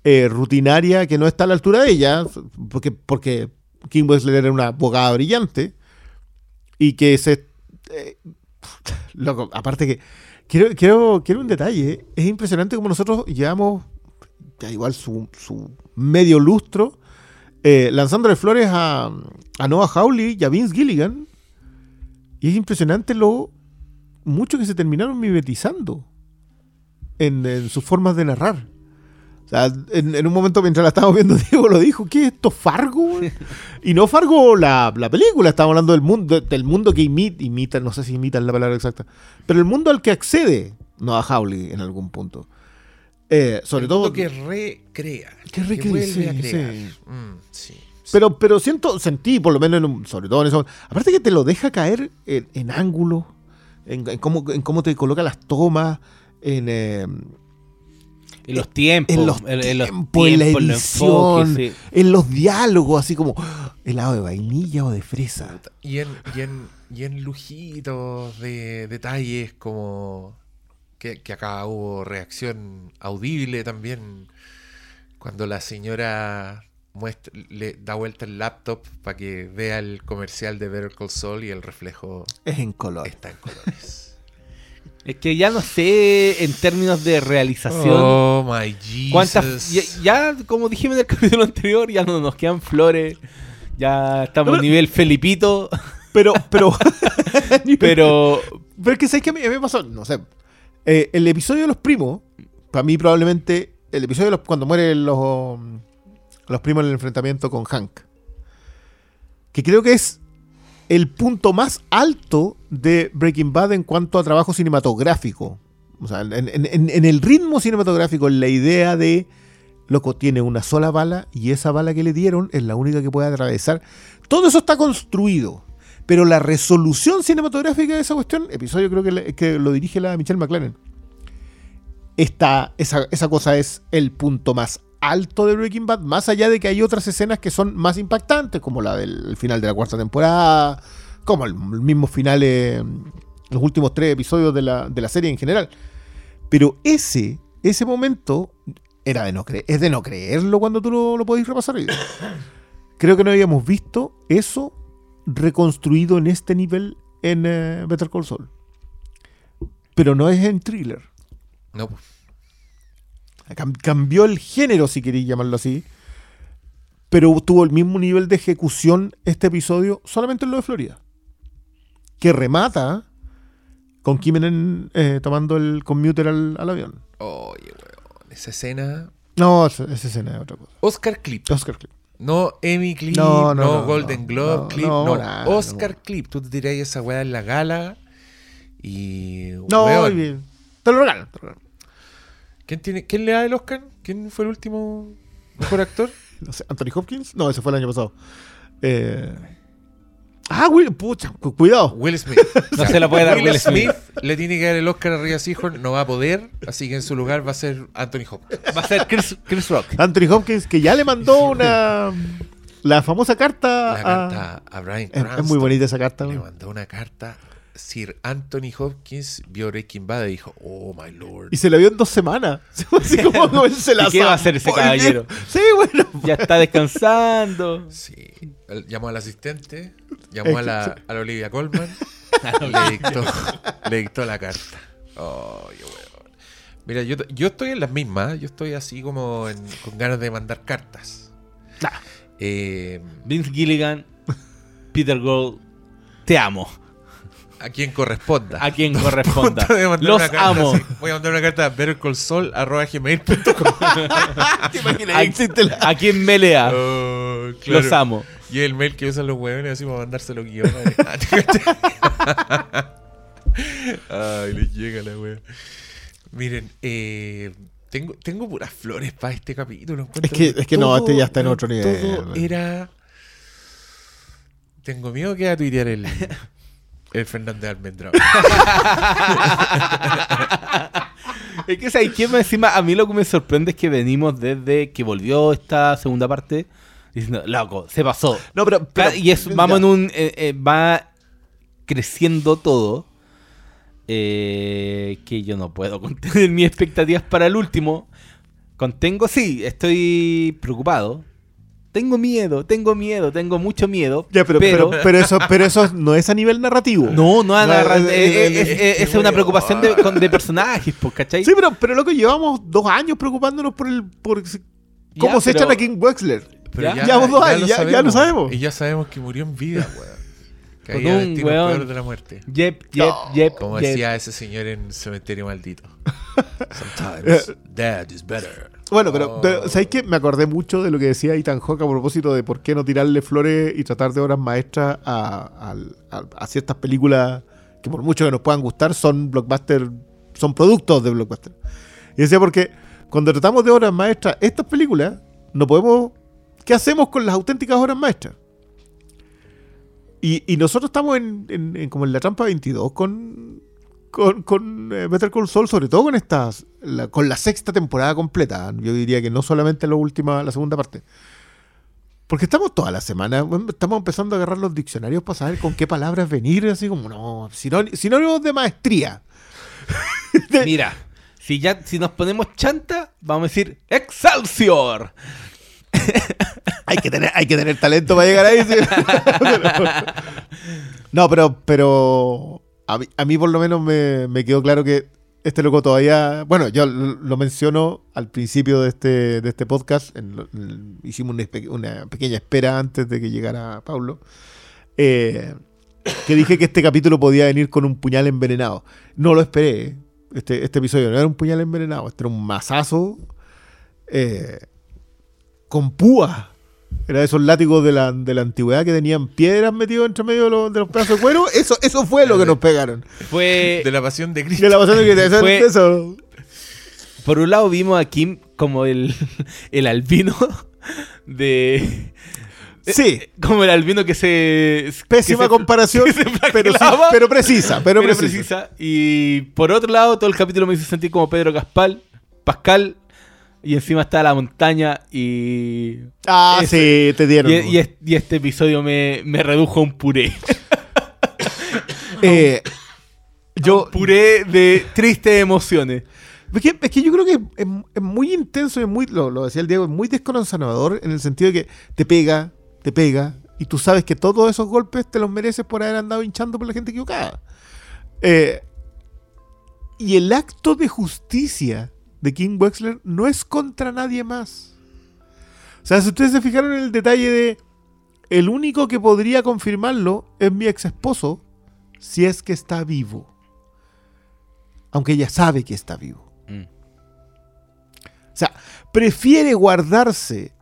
eh, rutinaria que no está a la altura de ella, porque, porque Kim Wesley era una abogada brillante, y que se... eh, aparte que... Quiero, quiero, quiero un detalle, es impresionante como nosotros llevamos ya igual su, su medio lustro eh, lanzándole flores a, a Noah Hawley y a Vince Gilligan. Y es impresionante lo mucho que se terminaron mimetizando en sus formas de narrar. O sea, en, en un momento mientras la estábamos viendo, Diego lo dijo, ¿qué es esto? ¿Fargo? güey?" y no Fargo la, la película, estamos hablando del mundo, del mundo que imita, imita, no sé si imita es la palabra exacta, pero el mundo al que accede Noah Hawley en algún punto. Eh, sobre El todo... mundo que recrea. Que recrea, vuelve a sí, crear. sí. Mm, sí, sí. Pero, pero siento, sentí, por lo menos, en un- sobre todo en eso. Aparte que te lo deja caer en, en ángulo, en, en cómo, en cómo te coloca las tomas, en, eh, En los tiempos. en los en, en los tiempos, en la edición, sí. en los diálogos, así como "Ah, helado de vainilla o de fresa. Y en, y en, y en lujitos de detalles como que, que acá hubo reacción audible también cuando la señora muestra, le da vuelta el laptop para que vea el comercial de Better Call Saul y el reflejo Es en color. está en colores. Es que ya no sé en términos de realización. oh my Jesus. ¿Cuántas? Ya, ya, como dijimos en el capítulo anterior, ya no nos quedan flores. Ya estamos a nivel Felipito. Pero, pero, Pero pero es que sabes que a mí, a mí me pasó, no sé, eh, el episodio de los primos, para mí probablemente, el episodio de los, cuando mueren los, los primos en el enfrentamiento con Hank, que creo que es el punto más alto de Breaking Bad en cuanto a trabajo cinematográfico. O sea, en, el ritmo cinematográfico, en la idea de, loco, tiene una sola bala y esa bala que le dieron es la única que puede atravesar. Todo eso está construido. Pero la resolución cinematográfica de esa cuestión, episodio creo que, que lo dirige la Michelle McLaren. Esa, esa cosa es el punto más alto de Breaking Bad, más allá de que hay otras escenas que son más impactantes, como la del final de la cuarta temporada, como el, mismo final, eh, los últimos tres episodios de la, de la serie en general. Pero ese, ese momento era de no creer, es de no creerlo cuando tú lo, lo podéis repasar. Creo que no habíamos visto eso reconstruido en este nivel en eh, Better Call Saul. Pero no es en thriller. No, pues, cambió el género, si queréis llamarlo así. Pero tuvo el mismo nivel de ejecución este episodio solamente en lo de Florida. Que remata con Kimmel eh, tomando el commuter al, al avión. oye, weón, esa escena. No, esa, esa escena es otra cosa. Oscar Clip. Oscar Clip. No Emmy Clip, No, no, no, no, Golden Globe Clip, no, no. nada, Oscar. Clip. Tú te tiras esa weá en la gala y. No, weón, muy bien. Te lo regalo. te lo regalo. ¿Quién, tiene, ¿Quién le da el Oscar? ¿Quién fue el último mejor actor? No sé, ¿Anthony Hopkins? No, ese fue el año pasado. Eh... Ah, Will, pucha, cu- cuidado. Will Smith. No se la puede dar Will Will Smith. le tiene que dar el Oscar a Ria Seahorn, no va a poder, así que en su lugar va a ser Anthony Hopkins. va a ser Chris, Chris Rock. Anthony Hopkins, que ya le mandó una. La famosa carta. La a- carta a Brian Es, es muy bonita esa carta. Le mandó una carta. Sir Anthony Hopkins vio Breaking Bad y dijo, oh my lord. Y se la vio en dos semanas. Así como él se la ¿Y qué va a zampó hace ese caballero? Sí, bueno. Ya está descansando. Sí. Llamó al asistente, llamó a la, a la Olivia Colman, le, dictó, le dictó la carta. Ay, weón. Mira, yo, yo estoy en las mismas, yo estoy así como en- con ganas de mandar cartas. Eh, Vince Gilligan, Peter Gold, te amo. A quien corresponda. A quien corresponda. Los amo. así. Voy a mandar una carta a bettercallsol.gmail.com ¿Te imaginas? A, Existe la- a quien me lea. Oh, claro. Los amo. Y el mail que usan los huevones así para mandárselo guion. Ay, les llega la wea. Miren, eh, tengo, tengo puras flores para este capítulo. Es que- es que no, este ya está en otro nivel. Todo era. Tengo miedo que a tuitear el, el Fernández Almendrado. Es que ¿sabes qué? Encima, a mí lo que me sorprende es que venimos desde que volvió esta segunda parte Diciendo, loco, se pasó. No, pero, pero- y es, vamos en un. eh, eh, va creciendo todo. eh, que yo no puedo contener mis expectativas para el último. Contengo, sí, estoy preocupado. Tengo miedo, tengo miedo, tengo mucho miedo. Ya, pero, pero, pero eso, pero eso no es a nivel narrativo. no, no, agarra- No, eh, eh, eh, eh, es- es- esa es una preocupación de, con- de personajes, pues, ¿cachai? Sí, pero, pero loco, llevamos dos años preocupándonos por el por cómo Ya, se pero- echan a King Wexler. Pero Ya. Llevamos dos años, ya- ya lo sabemos. Y ya sabemos que murió en vida, weón. Que Con un weón. peor de la muerte. Yep, yep, yep. Como yep. decía ese señor en Cementerio Maldito. Sometimes dead is better. Bueno, pero, Oh. pero ¿sabéis qué? Me acordé mucho de lo que decía Ethan Hawke a propósito de por qué no tirarle flores y tratar de obras maestras a, a- a ciertas películas que por mucho que nos puedan gustar son blockbuster, son productos de blockbuster. Y decía porque cuando tratamos de obras maestras, estas películas, no podemos... ¿Qué hacemos con las auténticas obras maestras? Y, y nosotros estamos en, en- en como en la trampa 22 con, con, con eh, Better Call Saul, sobre todo con estas, la- con la sexta temporada completa. Yo diría que no solamente la última, la segunda parte. Porque estamos toda la semana, estamos empezando a agarrar los diccionarios para saber con qué palabras venir, así como, no, sinóni- sinónimos de maestría. Mira, si ya si nos ponemos chanta, vamos a decir Excelsior. hay que tener, hay que tener talento para llegar ahí. sí. no, pero, pero a mí, por lo menos me, quedó claro que este loco todavía. Bueno, yo lo lo menciono al principio de este, de este podcast. hicimos una pequeña espera antes de que llegara Pablo. eh, que dije que este capítulo podía venir con un puñal envenenado. No lo esperé. eh. Este, este episodio no era un puñal envenenado, este era un mazazo eh, con púas. Era de esos látigos de la, de la antigüedad que tenían piedras metidos entre medio de los, de los pedazos de cuero. Eso, eso fue lo que nos pegaron. Fue De la pasión de De Cristo. la pasión de que- eso- Fue- eso. por un lado vimos a Kim como el, el albino de Sí, como el albino que se pésima que se- comparación, que se pero, sí- pero precisa, pero, pero precisa. precisa. Y por otro lado, todo el capítulo me hizo sentir como Pedro Caspal, Pascal, y encima está la montaña y. Ah, Ese- sí, te dieron. Y, y es- y este episodio me, me redujo a un puré. Eh, yo, Puré de tristes emociones. Es que, es que yo creo que es, es muy intenso, es muy, lo, lo decía el Diego, es muy desconozanador en el sentido de que te pega, te pega, y tú sabes que todos esos golpes te los mereces por haber andado hinchando por la gente equivocada. Eh, y el acto de justicia de King Wexler no es contra nadie más. O sea, si ustedes se fijaron en el detalle de el único que podría confirmarlo es mi ex esposo si es que está vivo. Aunque ella sabe que está vivo. Mm. O sea, prefiere guardarse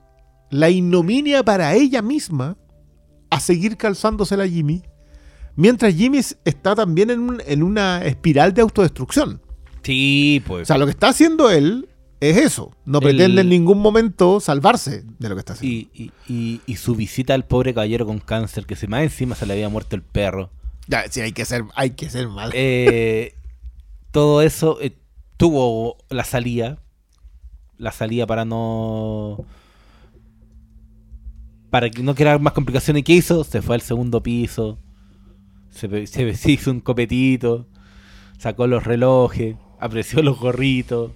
la ignominia para ella misma a seguir calzándosela a Jimmy, mientras Jimmy es- está también en, un- en una espiral de autodestrucción. Sí, O pues. sea, lo que está haciendo él es eso. No El- pretende en ningún momento salvarse de lo que está haciendo. Y, y- y- y su visita al pobre caballero con cáncer, que se más encima se le había muerto el perro. Ya, sí, hay que ser, hay que ser mal. Eh, todo eso eh, tuvo la salida. La salida para no. Para que no crear más complicaciones. ¿Qué hizo? Se fue al segundo piso. Se, pe- se, se hizo un copetito. Sacó los relojes. Apreció los gorritos.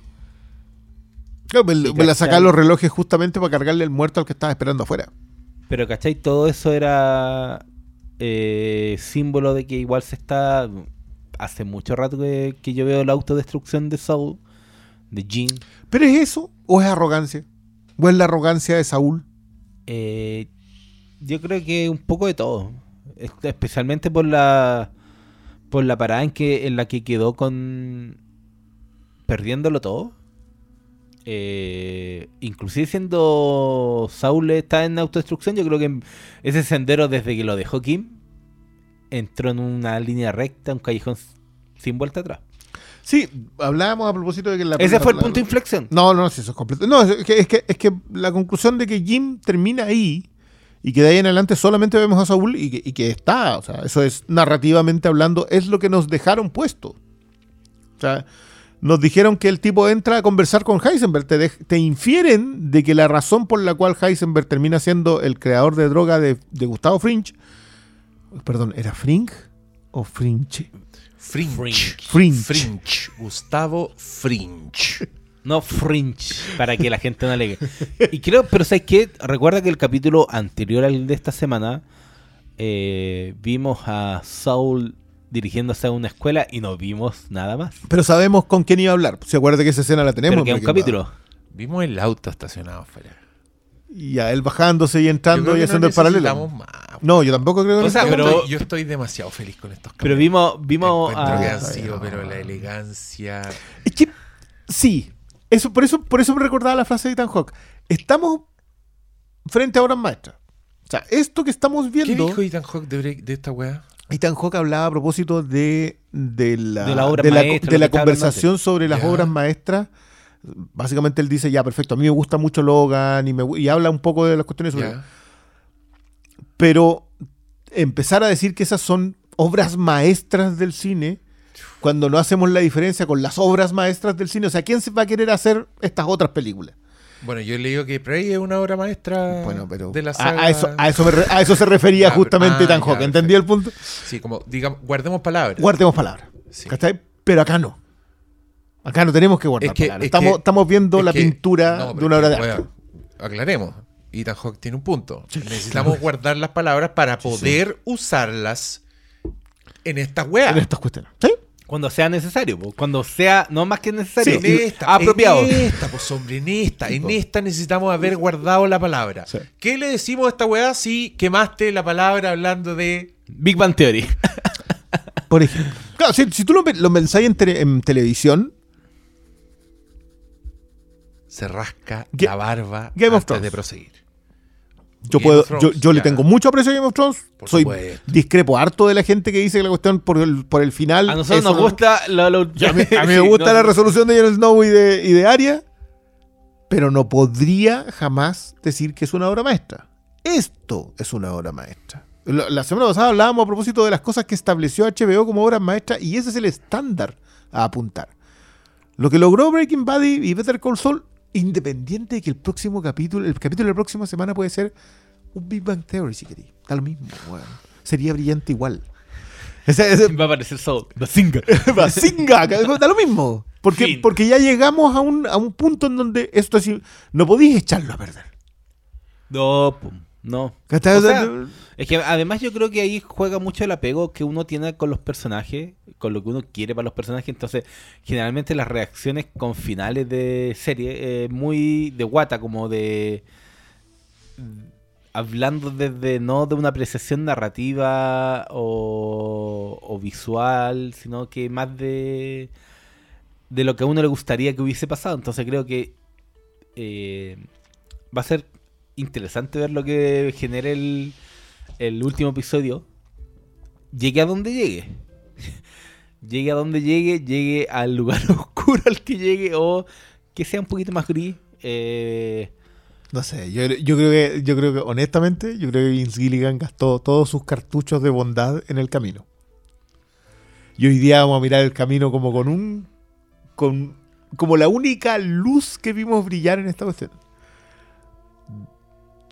Claro, me, la sacar los relojes justamente para cargarle el muerto al que estaba esperando afuera. Pero, ¿cachai? Todo eso era eh, símbolo de que igual se está... Hace mucho rato que, que yo veo la autodestrucción de Saul, de Jean. ¿Pero es eso o es arrogancia? ¿O es la arrogancia de Saúl? Eh, yo creo que un poco de todo. Es- Especialmente por la por la parada en que en la que quedó con perdiéndolo todo. Eh, inclusive siendo Saul está en autodestrucción, yo creo que ese sendero desde que lo dejó Kim entró en una línea recta, un callejón sin vuelta atrás. Sí, hablábamos a propósito de que la Ese fue el la- punto de inflexión. No, no, sí, eso es completo. No, es que, es que, es que la conclusión de que Jim termina ahí y que de ahí en adelante solamente vemos a Saúl y que, y que está, o sea, eso es narrativamente hablando, es lo que nos dejaron puesto. O sea, nos dijeron que el tipo entra a conversar con Heisenberg. Te, infieren de que la razón por la cual Heisenberg termina siendo el creador de droga de, de Gustavo Fringe. Perdón, ¿era Fring o Fringe? Fringe. Fringe. Fringe. Gustavo Fringe. No fringe, para que la gente no alegue. Y creo, pero ¿sabes qué? Recuerda que el capítulo anterior al de esta semana eh, vimos a Saul dirigiéndose a una escuela y no vimos nada más. Pero sabemos con quién iba a hablar. Se acuerda que esa escena la tenemos. Pero que en un capítulo. Vimos el auto estacionado afuera. Y a él bajándose y entrando y haciendo no el paralelo. más. No, yo tampoco creo que O sea, yo, pero- estoy, yo estoy demasiado feliz con estos cambios. Pero vimos, vimos Encuentro que a... han sido, pero la elegancia. Es que, sí. Eso, por, eso, por eso me recordaba la frase de Ethan Hawke. Estamos frente a obras maestras. O sea, esto que estamos ¿Qué viendo. dijo Ethan Hawke de, break- de esta weá? Ethan Hawke hablaba a propósito de, de la, De la obra de la- maestra, de lo la que estaba hablando conversación sobre las obras maestras. Básicamente él dice, ya, perfecto, a mí me gusta mucho Logan y, me y habla un poco de las cuestiones sobre... Pero empezar a decir que esas son obras maestras del cine, cuando no hacemos la diferencia con las obras maestras del cine, o sea, ¿quién se va a querer hacer estas otras películas? Bueno, yo he leído que Prey es una obra maestra Bueno, pero de la a- saga. a, eso, a, eso me re- a eso se refería pero- justamente ah, Ethan ya, Hawke. ¿Entendí el punto? Sí, como, digamos, guardemos palabras. Guardemos palabras. Sí. ¿cachai? Pero acá no. Acá no tenemos que guardar Es que- palabras. es Estamos, que- estamos viendo es la que- pintura no, de una obra de arte. aclaremos. Ethan Hawke tiene un punto. Necesitamos guardar las palabras para poder usarlas en estas weas. En estas cuestiones. ¿Sí? Cuando sea necesario, po. cuando sea, no más que necesario, en esta, apropiado. En esta, pues hombre, en esta. En esta necesitamos haber guardado la palabra. Sí. ¿Qué le decimos a esta weá si quemaste la palabra hablando de. Big Bang Theory. Por ejemplo. Claro, si, si tú lo, lo pensáis en, tele- en televisión, Se rasca Ga- la barba Game of antes Thrones. de proseguir. Yo Game puedo, Thrones, yo, yo le tengo mucho aprecio a Game of Thrones. Por Soy supuesto. discrepo harto de la gente que dice que la cuestión por el, por el final. A nosotros nos no- gusta lo, lo- A mí, a mí Sí, me gusta no, la resolución de Jon Snow y de, y de Arya, pero no podría jamás decir que es una obra maestra. Esto es una obra maestra. La, la semana pasada hablábamos a propósito de las cosas que estableció HBO como obras maestras y ese es el estándar a apuntar. Lo que logró Breaking Bad y y Better Call Saul, independiente de que el próximo capítulo, el capítulo de la próxima semana puede ser un Big Bang Theory, si queréis. Da lo mismo, weón. Sería brillante igual. Va a aparecer Soul. Bazinga. Bazinga, da lo mismo. Porque, Fin. porque ya llegamos a un, a un punto en donde esto es. No podéis echarlo a perder. No, no. O sea, es que además yo creo que ahí juega mucho el apego que uno tiene con los personajes, con lo que uno quiere para los personajes. Entonces, generalmente las reacciones con finales de serie, eh, muy de guata, como de. Hablando desde no de una apreciación narrativa o, o visual, sino que más de. de lo que a uno le gustaría que hubiese pasado. Entonces creo que. eh, va a ser interesante ver lo que genere el, el último episodio. Llegue a donde llegue. llegue a donde llegue, llegue al lugar oscuro al que llegue o que sea un poquito más gris. Eh, No sé, yo, yo creo que, yo creo que, honestamente, yo creo que Vince Gilligan gastó todos sus cartuchos de bondad en el camino. Y hoy día vamos a mirar el camino como con un. con como la única luz que vimos brillar en esta cuestión.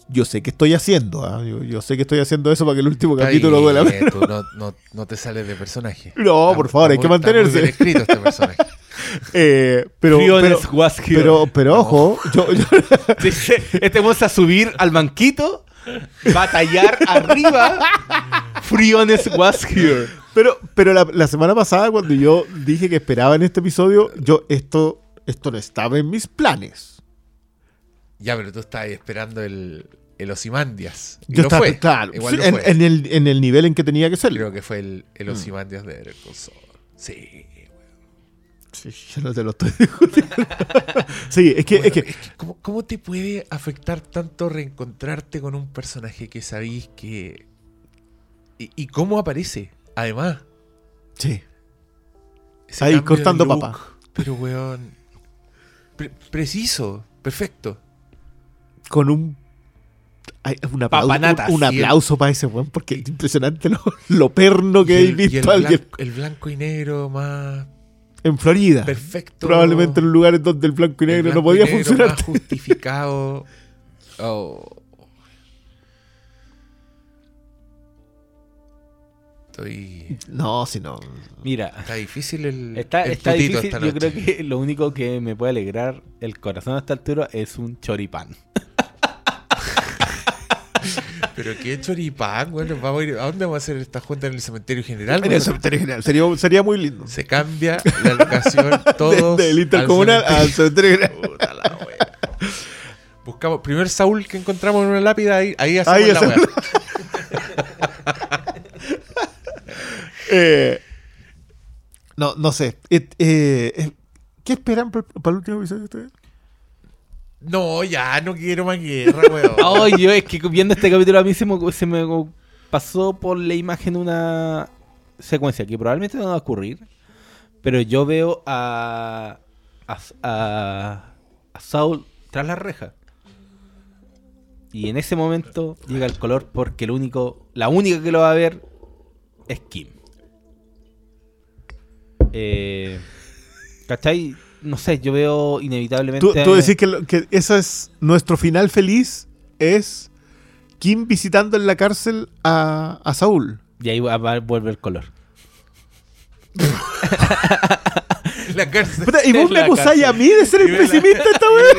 Yo sé que estoy haciendo, ¿ah? yo, yo sé que estoy haciendo eso para que el último Está capítulo duela menos. no, no, no te sales de personaje. No, por favor, hay que muy- está muy mantenerse. bien escrito este personaje. Eh, pero, pero, Friones was here. pero, pero ojo, yo, yo- Dice, este vamos a subir al banquito, batallar arriba. Friones was here. pero, pero la, la semana pasada cuando yo dije que esperaba en este episodio, yo esto, esto no estaba en mis planes. Ya, pero tú estabas esperando el, el Osimandias. Yo lo estaba, fue. claro, Igual sí, lo en, fue. en el, en el nivel en que tenía que ser. Creo que fue el, Mm. el Ozymandias de Better Call Saul. Sí. Sí, yo no te lo estoy discutiendo. sí, es que, Bueno, es que ¿cómo, cómo te puede afectar tanto reencontrarte con un personaje que sabéis que... Y, y cómo aparece, además. sí. Ese Ahí, de cortando look, papa. Pero, weón... pre- preciso, perfecto. Con un hay un aplauso, un, un el- para ese weón, porque es impresionante lo, lo perno que he visto el, alguien. blanco, el blanco y negro más... en Florida. perfecto. Probablemente en lugares donde el blanco y negro blanco no podía y negro funcionar. más justificado. Oh. Estoy. No, si no. Mira, Está difícil el. está, el está difícil. esta Yo creo que lo único que me puede alegrar el corazón a esta altura es un choripán. Pero qué choripán, bueno, vamos a ir. ¿A dónde vamos a hacer esta junta en el cementerio general? En el cementerio general. Sería, sería muy lindo. Se cambia la educación todos. Del intercomunal al cementerio general. Puta la wea. Buscamos, primer Saúl que encontramos en una lápida, ahí, ahí hacemos Ahí la wea. Eh, no, no sé. Eh, ¿Qué esperan para el último episodio ustedes? No, ya, no quiero más guerra, weón. Ay, yo es que viendo este capítulo a mí se me, se me pasó por la imagen una secuencia que probablemente no va a ocurrir. Pero yo veo a, a, a, a Saul tras la reja. Y en ese momento llega el color porque el único, la única que lo va a ver es Kim. Eh, ¿Cachai? No sé, yo veo inevitablemente... Tú, tú decís que, lo- que eso es nuestro final feliz es Kim visitando en la cárcel a, a Saúl. Y ahí va- va- vuelve el color. la cárcel. Puta, y vos me acusáis a mí de ser el pesimista esta weá.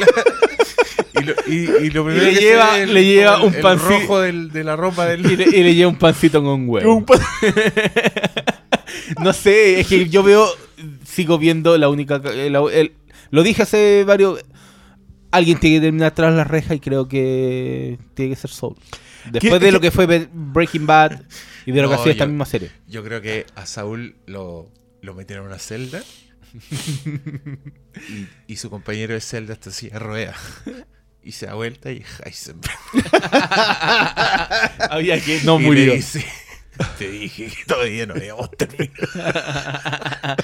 Y lo, y, y lo primero le que lleva- le lleva el- un el panci- rojo del- de la ropa del. Y le, y le lleva un pancito con huevo. Un pa- No sé, es que yo veo, sigo viendo la única... el- lo dije hace varios... Alguien tiene que terminar tras la reja y creo que tiene que ser Soul. Después ¿Qué- de qué- lo que fue Breaking Bad y de lo que No, ha sido esta misma serie. Yo creo que a Saúl lo, lo metieron en una celda. y, y su compañero de celda está así, rueda. Y se da vuelta y Heisenberg. Había que no murió. dice, Te dije que todavía no habíamos terminado.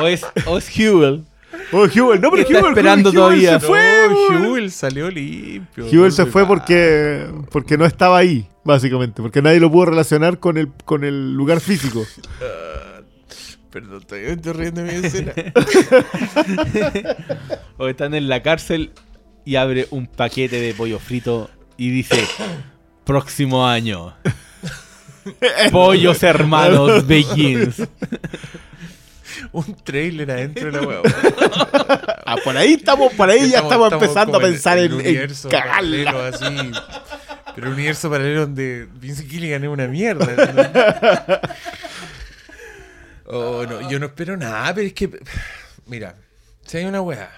O es, o es Hewell. Oh, Hewell, no, pero Está Hewell, esperando Hewell todavía. se fue. No. Hewell salió limpio. Hewell se Vuelve fue porque, porque no estaba ahí, básicamente. Porque nadie lo pudo relacionar con el, con el lugar físico. Perdón, todavía me estoy riendo de mi escena. O están en la cárcel y abre un paquete de pollo frito y dice: Próximo año. Pollos hermanos begins. Un trailer adentro de la hueá. Ah, por ahí estamos, por ahí ya estamos, empezando a pensar en en, el en universo cagarla. paralelo, así. Pero un universo paralelo donde Vince Gilligan es una mierda. oh, no, yo no espero nada, pero es que. Mira, si hay una weá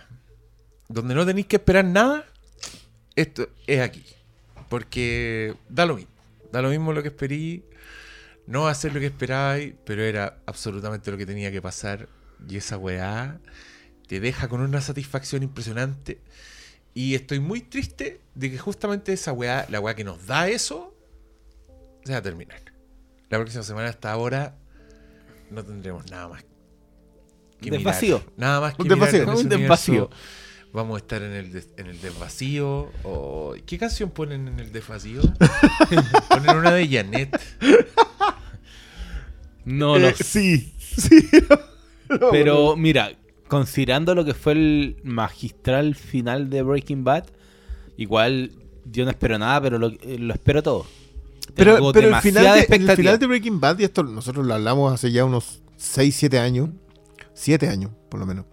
donde no tenéis que esperar nada, esto es aquí. Porque da lo mismo. Da lo mismo lo que esperí. No va a ser lo que esperabais, pero era absolutamente lo que tenía que pasar. Y esa weá te deja con una satisfacción impresionante. Y estoy muy triste de que justamente esa weá, la weá que nos da eso, se va a terminar. La próxima semana hasta ahora no tendremos nada más. Que Desvacío. mirar. Nada más que Un mirar desvacío. ese Un desvacío. Vamos a estar en el, des- en el desvacío. o- ¿Qué canción ponen en el desvacío? ponen una de Janet. No Eh, lo sé. sí, sí. No, Pero mira, considerando lo que fue el magistral final de Breaking Bad, igual yo no espero nada, pero lo, eh, lo espero todo. Pero, Tengo pero el, final de, el final de Breaking Bad, y esto nosotros lo hablamos hace ya unos 6, 7 años. 7 años, por lo menos.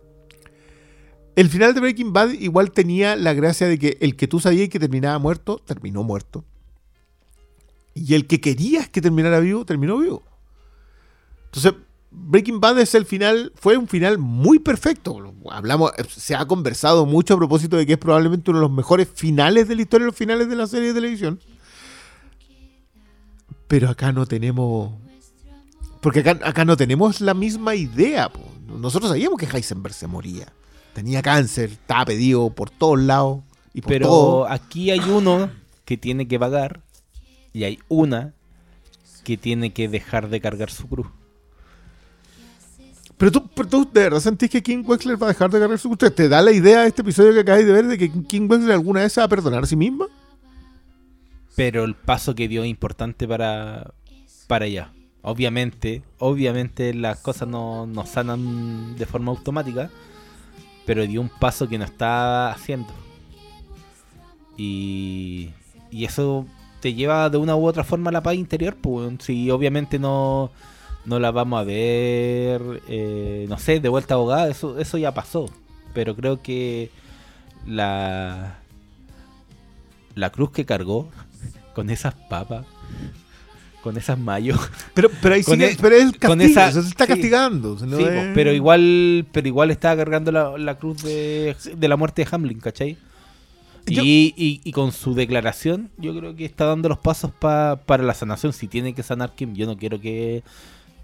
El final de Breaking Bad igual tenía la gracia de que el que tú sabías que terminaba muerto, terminó muerto. Y el que querías que terminara vivo, terminó vivo. Entonces, Breaking Bad es el final, fue un final muy perfecto. Hablamos, se ha conversado mucho a propósito de que es probablemente uno de los mejores finales de la historia los finales de la serie de televisión. Pero acá no tenemos. Porque acá, acá no tenemos la misma idea. po. Nosotros sabíamos que Heisenberg se moría. Tenía cáncer, estaba pedido por todos lados. Y por Pero todo. aquí hay uno que tiene que pagar y hay una que tiene que dejar de cargar su cruz. Pero tú, pero tú de verdad sentís que King Wexler va a dejar de cargar su ¿Te, ¿Te da la idea de este episodio que acabáis de ver de que King Wexler alguna vez se va a perdonar a sí misma? Pero el paso que dio es importante para, para ella. Obviamente, obviamente las cosas no, no sanan de forma automática, pero dio un paso que no estaba haciendo. Y, y eso te lleva de una u otra forma a la paz interior, pues si obviamente no, no la vamos a ver, eh, no sé, de vuelta abogada, eso, eso ya pasó. Pero creo que la, la cruz que cargó con esas papas, con esas mayos, Pero, pero ahí Con e- pero es con castigo, esa- o sea, se está sí. castigando. o sea, no Sí, es- po, pero igual pero igual estaba cargando la, la cruz de, de la muerte de Hamlin, ¿cachai? Yo- Y, y- y con su declaración, yo creo que está dando los pasos pa- para la sanación. Si tiene que sanar Kim, yo no quiero que,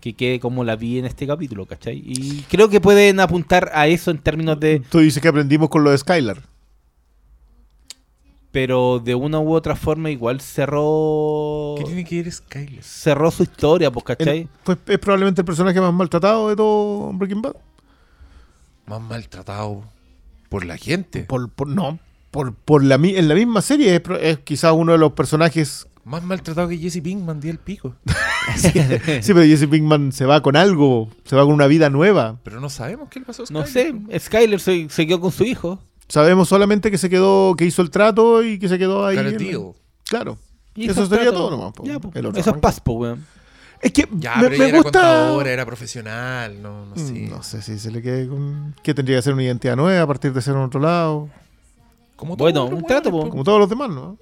que quede como la vi en este capítulo, ¿cachai? Y creo que pueden apuntar a eso en términos de. Tú dices que aprendimos con lo de Skylar. Pero de una u otra forma, igual cerró. ¿Qué tiene que ver Skyler? Cerró su historia, pues, ¿cachai? El- pues es probablemente el personaje más maltratado de todo Breaking Bad. Más maltratado por la gente. Por, por- no, por, por la, mi- en la misma serie es, es quizás uno de los personajes. Más maltratado que Jesse Pinkman, di el pico. sí, pero Jesse Pinkman se va con algo, se va con una vida nueva. Pero no sabemos qué le pasó a No Skyler. sé, Skyler se, se quedó con su hijo. Sabemos solamente que se quedó, que hizo el trato y que se quedó ahí. Claro. Y Eso sería trato. todo nomás, po. Ya, po. El otro Eso es arranca. paz, po, weón. Es que Ya, me, pero me ella era gusta. contadora, era profesional, no, no sé. Mm, No sé si se le quede con. Que tendría que ser una identidad nueva a partir de ser en otro lado. Como Bueno, un trato, po. Como todos los demás, ¿no?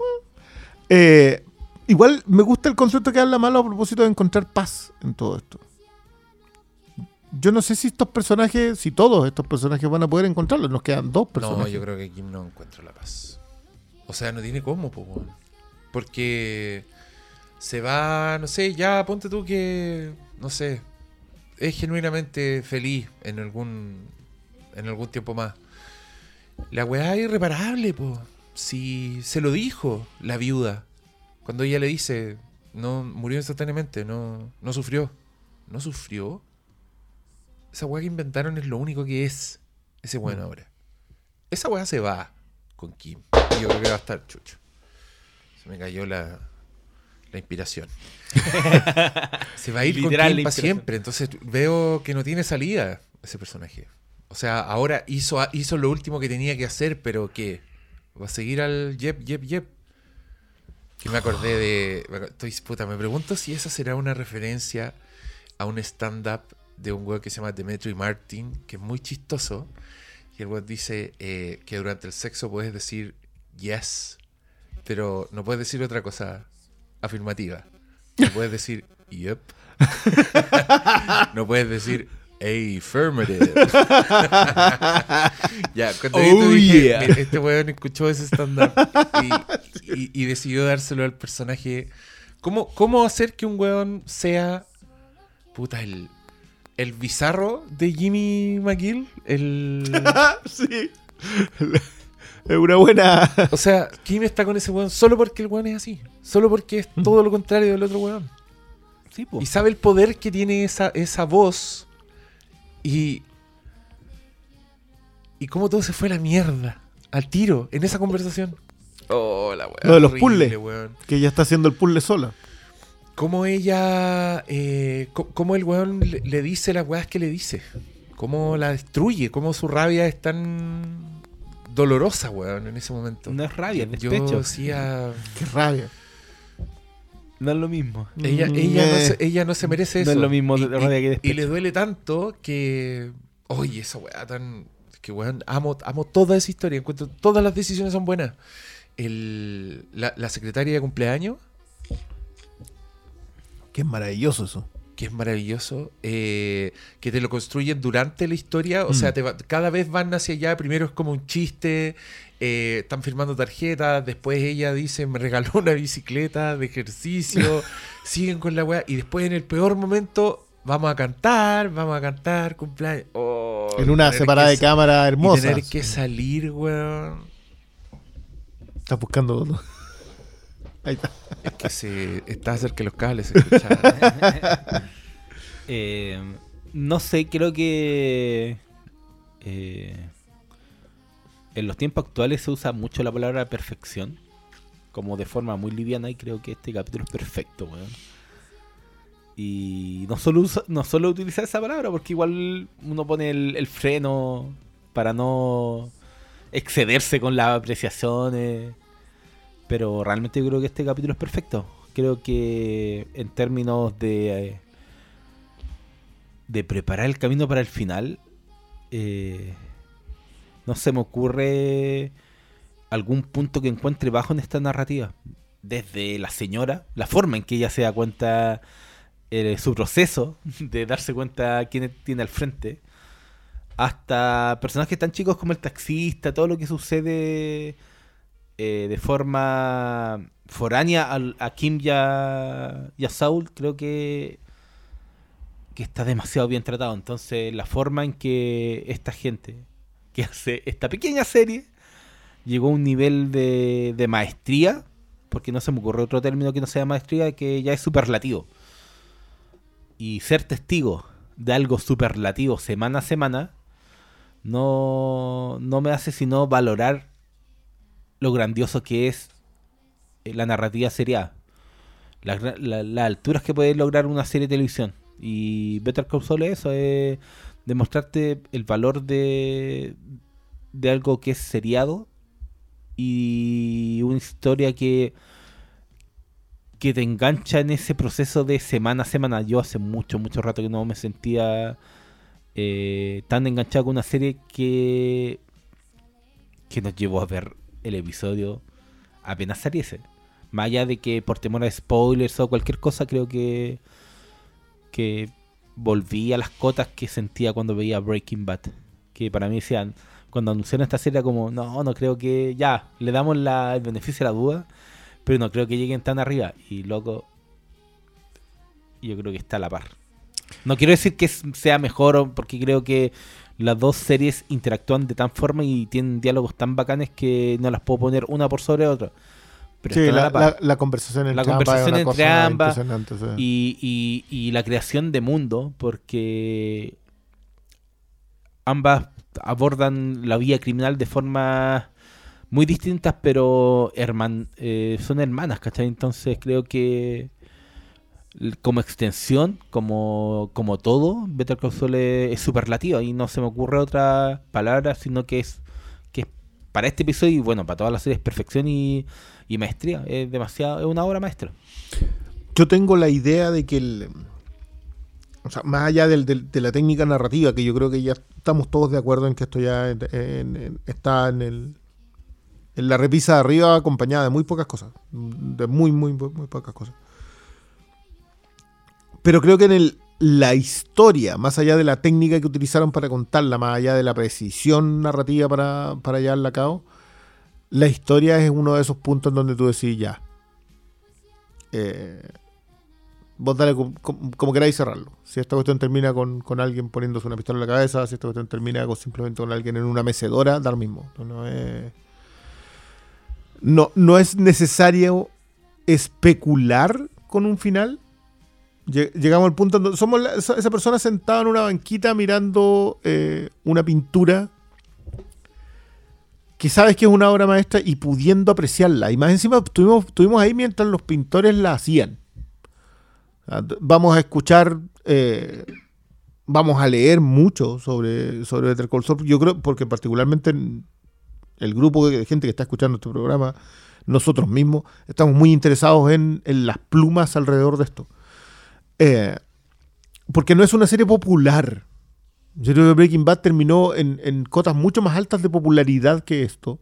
Eh, igual me gusta el concepto que habla malo a propósito de encontrar paz en todo esto. Yo no sé si estos personajes, si todos estos personajes van a poder encontrarlo. Nos quedan dos No, personajes. yo creo que Kim no encuentra la paz. O sea, no tiene cómo, po. Porque se va, no sé, ya ponte tú que, no sé, es genuinamente feliz en algún, en algún tiempo más. La weá es irreparable, po. Si se lo dijo la viuda, cuando ella le dice, no murió instantáneamente, no, no sufrió. ¿No sufrió? Esa weá que inventaron es lo único que es ese weón ahora. Esa weá se va con Kim. Y yo creo que va a estar chucho. Se me cayó la, la inspiración. se va a ir Literal, con Kim para siempre. Entonces veo que no tiene salida ese personaje. O sea, ahora hizo, hizo lo último que tenía que hacer, pero ¿qué? ¿Va a seguir al yep, yep, yep? Que me acordé de... Estoy, puta, me pregunto si esa será una referencia a un stand-up de un weón que se llama Demetri Martin, que es muy chistoso. Y el weón dice eh, que durante el sexo puedes decir yes, pero no puedes decir otra cosa afirmativa. No puedes decir yep. no puedes decir affirmative. ya, cuando Oh, dije, yeah. "Mira, este weón escuchó ese stand-up y, y- y decidió dárselo al personaje. ¿Cómo, ¿Cómo hacer que un weón sea puta el, el bizarro de Jimmy McGill? El, sí. Es una buena. o sea, Kim está con ese weón solo porque el weón es así. Solo porque es todo lo contrario del otro weón. Sí, po. Y sabe el poder que tiene esa, esa voz. Y. Y cómo todo se fue a la mierda. Al tiro, en esa conversación. Oh, la. Lo de los puzzles. weón. Que ella está haciendo el puzzle sola. Cómo ella. Eh, cómo el weón le, le dice las weas que le dice. Cómo la destruye. Cómo su rabia es tan dolorosa, weón, en ese momento. No es rabia, es Yo decía. Qué rabia. No es lo mismo. Ella, Mm, ella, no eh. se, ella no se merece No eso. es lo mismo y, y- que despecho. y le duele tanto que. Oye, esa weá tan. Que weón, amo, amo toda esa historia. Encuentro todas las decisiones son buenas. El, la, la secretaria de cumpleaños, Qué maravilloso eso. que es maravilloso, eh, que te lo construyen durante la historia. O Mm. sea, te va- cada vez van hacia allá. Primero es como un chiste. Eh, están firmando tarjetas. Después ella dice, me regaló una bicicleta de ejercicio. siguen con la weá. Y después en el peor momento, vamos a cantar, vamos a cantar, cumpleaños. Oh, En una separada que de cámara Y hermosa. tener que salir, weón. Estás buscando. Ahí está. Es que se está cerca de los cables. Eh, no sé, creo que eh, en los tiempos actuales se usa mucho la palabra perfección, como de forma muy liviana, y creo que este capítulo es perfecto, weón. Y no solo, usa- no solo utilizar esa palabra, porque igual uno pone el, freno para no excederse con las apreciaciones. Pero realmente yo creo que este capítulo es perfecto. Creo que en términos de, de preparar el camino para el final, eh, no se me ocurre algún punto que encuentre bajo en esta narrativa. Desde la señora, la forma en que ella se da cuenta, eh, su proceso de darse cuenta quién tiene al frente, hasta personajes tan chicos como el taxista, todo lo que sucede eh, de forma foránea al- a Kim y a, y a Saul, creo que, que está demasiado bien tratado. Entonces, la forma en que esta gente que hace esta pequeña serie llegó a un nivel de, de maestría, porque no se me ocurre otro término que no sea maestría, que ya es superlativo. Y ser testigo de algo superlativo semana a semana no, no me hace sino valorar lo grandioso que es eh, la narrativa gra- la- las alturas que puede lograr una serie de televisión. Y Better Call Saul es eso, es demostrarte el valor de, de algo que es seriado y una historia que que te engancha en ese proceso de semana a semana. Yo hace mucho, mucho rato que no me sentía eh, tan enganchado con una serie que que nos llevó a ver el episodio apenas saliese. Más allá de que por temor a spoilers o cualquier cosa, creo que que volví a las cotas que sentía cuando veía Breaking Bad. Que para mí decían, cuando anunciaron esta serie, como, no, no creo que ya, le damos el beneficio de la duda, pero no creo que lleguen tan arriba. Y loco, yo creo que está a la par. No quiero decir que sea mejor, porque creo que las dos series interactúan de tan forma y tienen diálogos tan bacanes que no las puedo poner una por sobre otra. Pero Sí, la, la la- conversación entre La conversación entre ambas sí. y, y- y la creación de mundo, porque ambas abordan la vía criminal de formas muy distintas, pero herman eh, son hermanas, ¿cachai? Entonces creo que como extensión, como, como todo, Better Call Saul es, es superlativa y no se me ocurre otra palabra, sino que es para este episodio y bueno, para todas las series perfección y, maestría. Es demasiado, es una obra maestra. Yo tengo la idea de que el. O sea, más allá de la técnica narrativa, que yo creo que ya estamos todos de acuerdo en que esto ya está en el. En la repisa de arriba acompañada de muy pocas cosas. De muy, muy, muy, muy pocas cosas. Pero creo que en el, la historia, más allá de la técnica que utilizaron para contarla, más allá de la precisión narrativa para, para llevarla a cabo, la historia es uno de esos puntos en donde tú decís ya. Eh, vos dale como, queráis cerrarlo. Si esta cuestión termina con, con alguien poniéndose una pistola en la cabeza, si esta cuestión termina con simplemente con alguien en una mecedora, da lo mismo. No, no es necesario especular con un final. Lle- Llegamos al punto donde somos la- esa, persona sentada en una banquita mirando eh, una pintura que sabes que es una obra maestra y pudiendo apreciarla. Y más encima estuvimos, estuvimos ahí mientras los pintores la hacían. Ah, Vamos a escuchar, eh, vamos a leer mucho sobre, sobre Better Call Saul. Yo creo, porque particularmente en el grupo de gente que está escuchando este programa, nosotros mismos, estamos muy interesados en, en las plumas alrededor de esto. Eh, porque no es una serie popular. Yo creo que Breaking Bad terminó en, en cotas mucho más altas de popularidad que esto.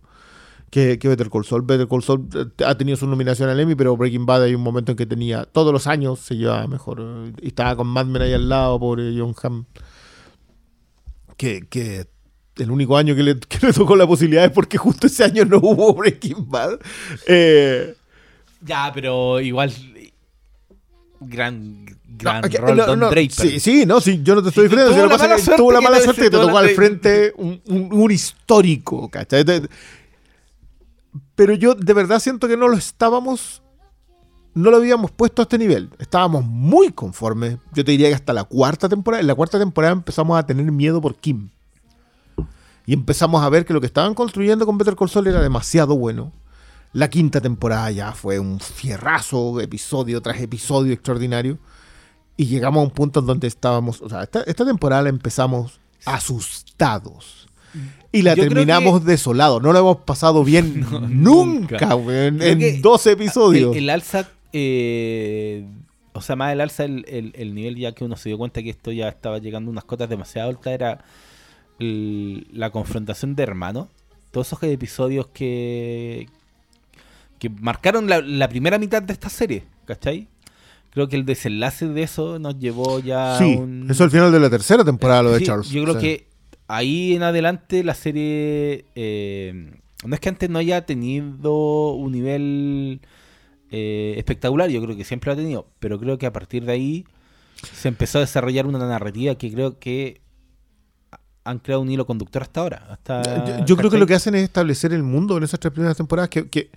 Que, Better Call Saul. Better Call Saul eh, ha tenido su nominación al Emmy, pero Breaking Bad hay un momento en que tenía, todos los años se llevaba mejor. Y estaba con Mad Men ahí al lado, pobre John Hamm. Que, que el único año que le, que le tocó la posibilidad es porque justo ese año no hubo Breaking Bad. Eh, Ya, pero igual. Gran, gran No, que- rol no, Don no, Draper. Sí, sí, no, sí, yo no te estoy Sí, diciendo. tuvo si lo la mala tuvo la mala suerte que te tuvo tocó al frente un, un- un histórico, ¿cachai? Pero yo de verdad siento que no lo estábamos. No lo habíamos puesto a este nivel. Estábamos muy conformes. Yo te diría que hasta la cuarta temporada. En la cuarta temporada empezamos a tener miedo por Kim. Y empezamos a ver que lo que estaban construyendo con Better Call Saul era demasiado bueno. La quinta temporada ya fue un fierrazo, episodio tras episodio extraordinario. Y llegamos a un punto en donde estábamos, o sea, esta, esta temporada la empezamos asustados. Y la Yo terminamos desolados. No lo hemos pasado bien No, nunca, nunca. en que 12 episodios. El, el alza, eh, o sea, más el alza, el, el- el nivel ya que uno se dio cuenta que esto ya estaba llegando a unas cotas demasiado altas, era la confrontación de hermanos. Todos esos episodios que, que marcaron la, la primera mitad de esta serie, ¿cachai? Creo que el desenlace de eso nos llevó ya sí, a un... eso al final de la tercera temporada, lo de Sí, Charles. Yo creo Sí. que ahí en adelante la serie. eh, no es que antes no haya tenido un nivel eh, espectacular, yo creo que siempre lo ha tenido, pero creo que a partir de ahí se empezó a desarrollar una narrativa que creo que han creado un hilo conductor hasta ahora. Hasta, Yo, yo creo que lo que hacen es establecer el mundo en esas tres primeras temporadas. Que, que,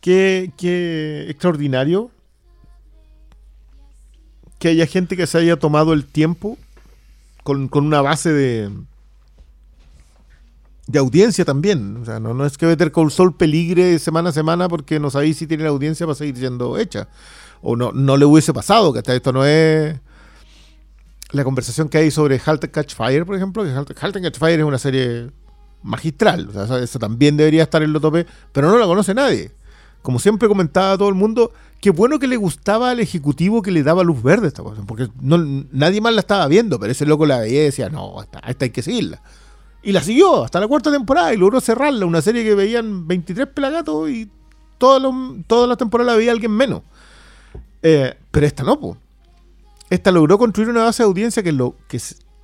que- que extraordinario que haya gente que se haya tomado el tiempo con, con una base de de audiencia también. O sea, no, no es que Better Call Saul peligre semana a semana porque no sabéis si tiene la audiencia para seguir siendo hecha. O no, no le hubiese pasado, que hasta esto no es la conversación que hay sobre Halt and Catch Fire, por ejemplo, que Halt and Catch Fire es una serie magistral, o sea, eso- eso también debería estar en lo tope, pero no la conoce nadie. Como siempre comentaba todo el mundo, qué bueno que le gustaba al ejecutivo que le daba luz verde esta cosa, porque no, nadie más la estaba viendo, pero ese loco la veía y decía, no, esta, hay que seguirla. Y la siguió hasta la cuarta temporada y logró cerrarla, una serie que veían 23 pelagatos y todas todas las temporadas la veía alguien menos. Eh, pero esta no, po. Esta logró construir una base de audiencia que, lo, que,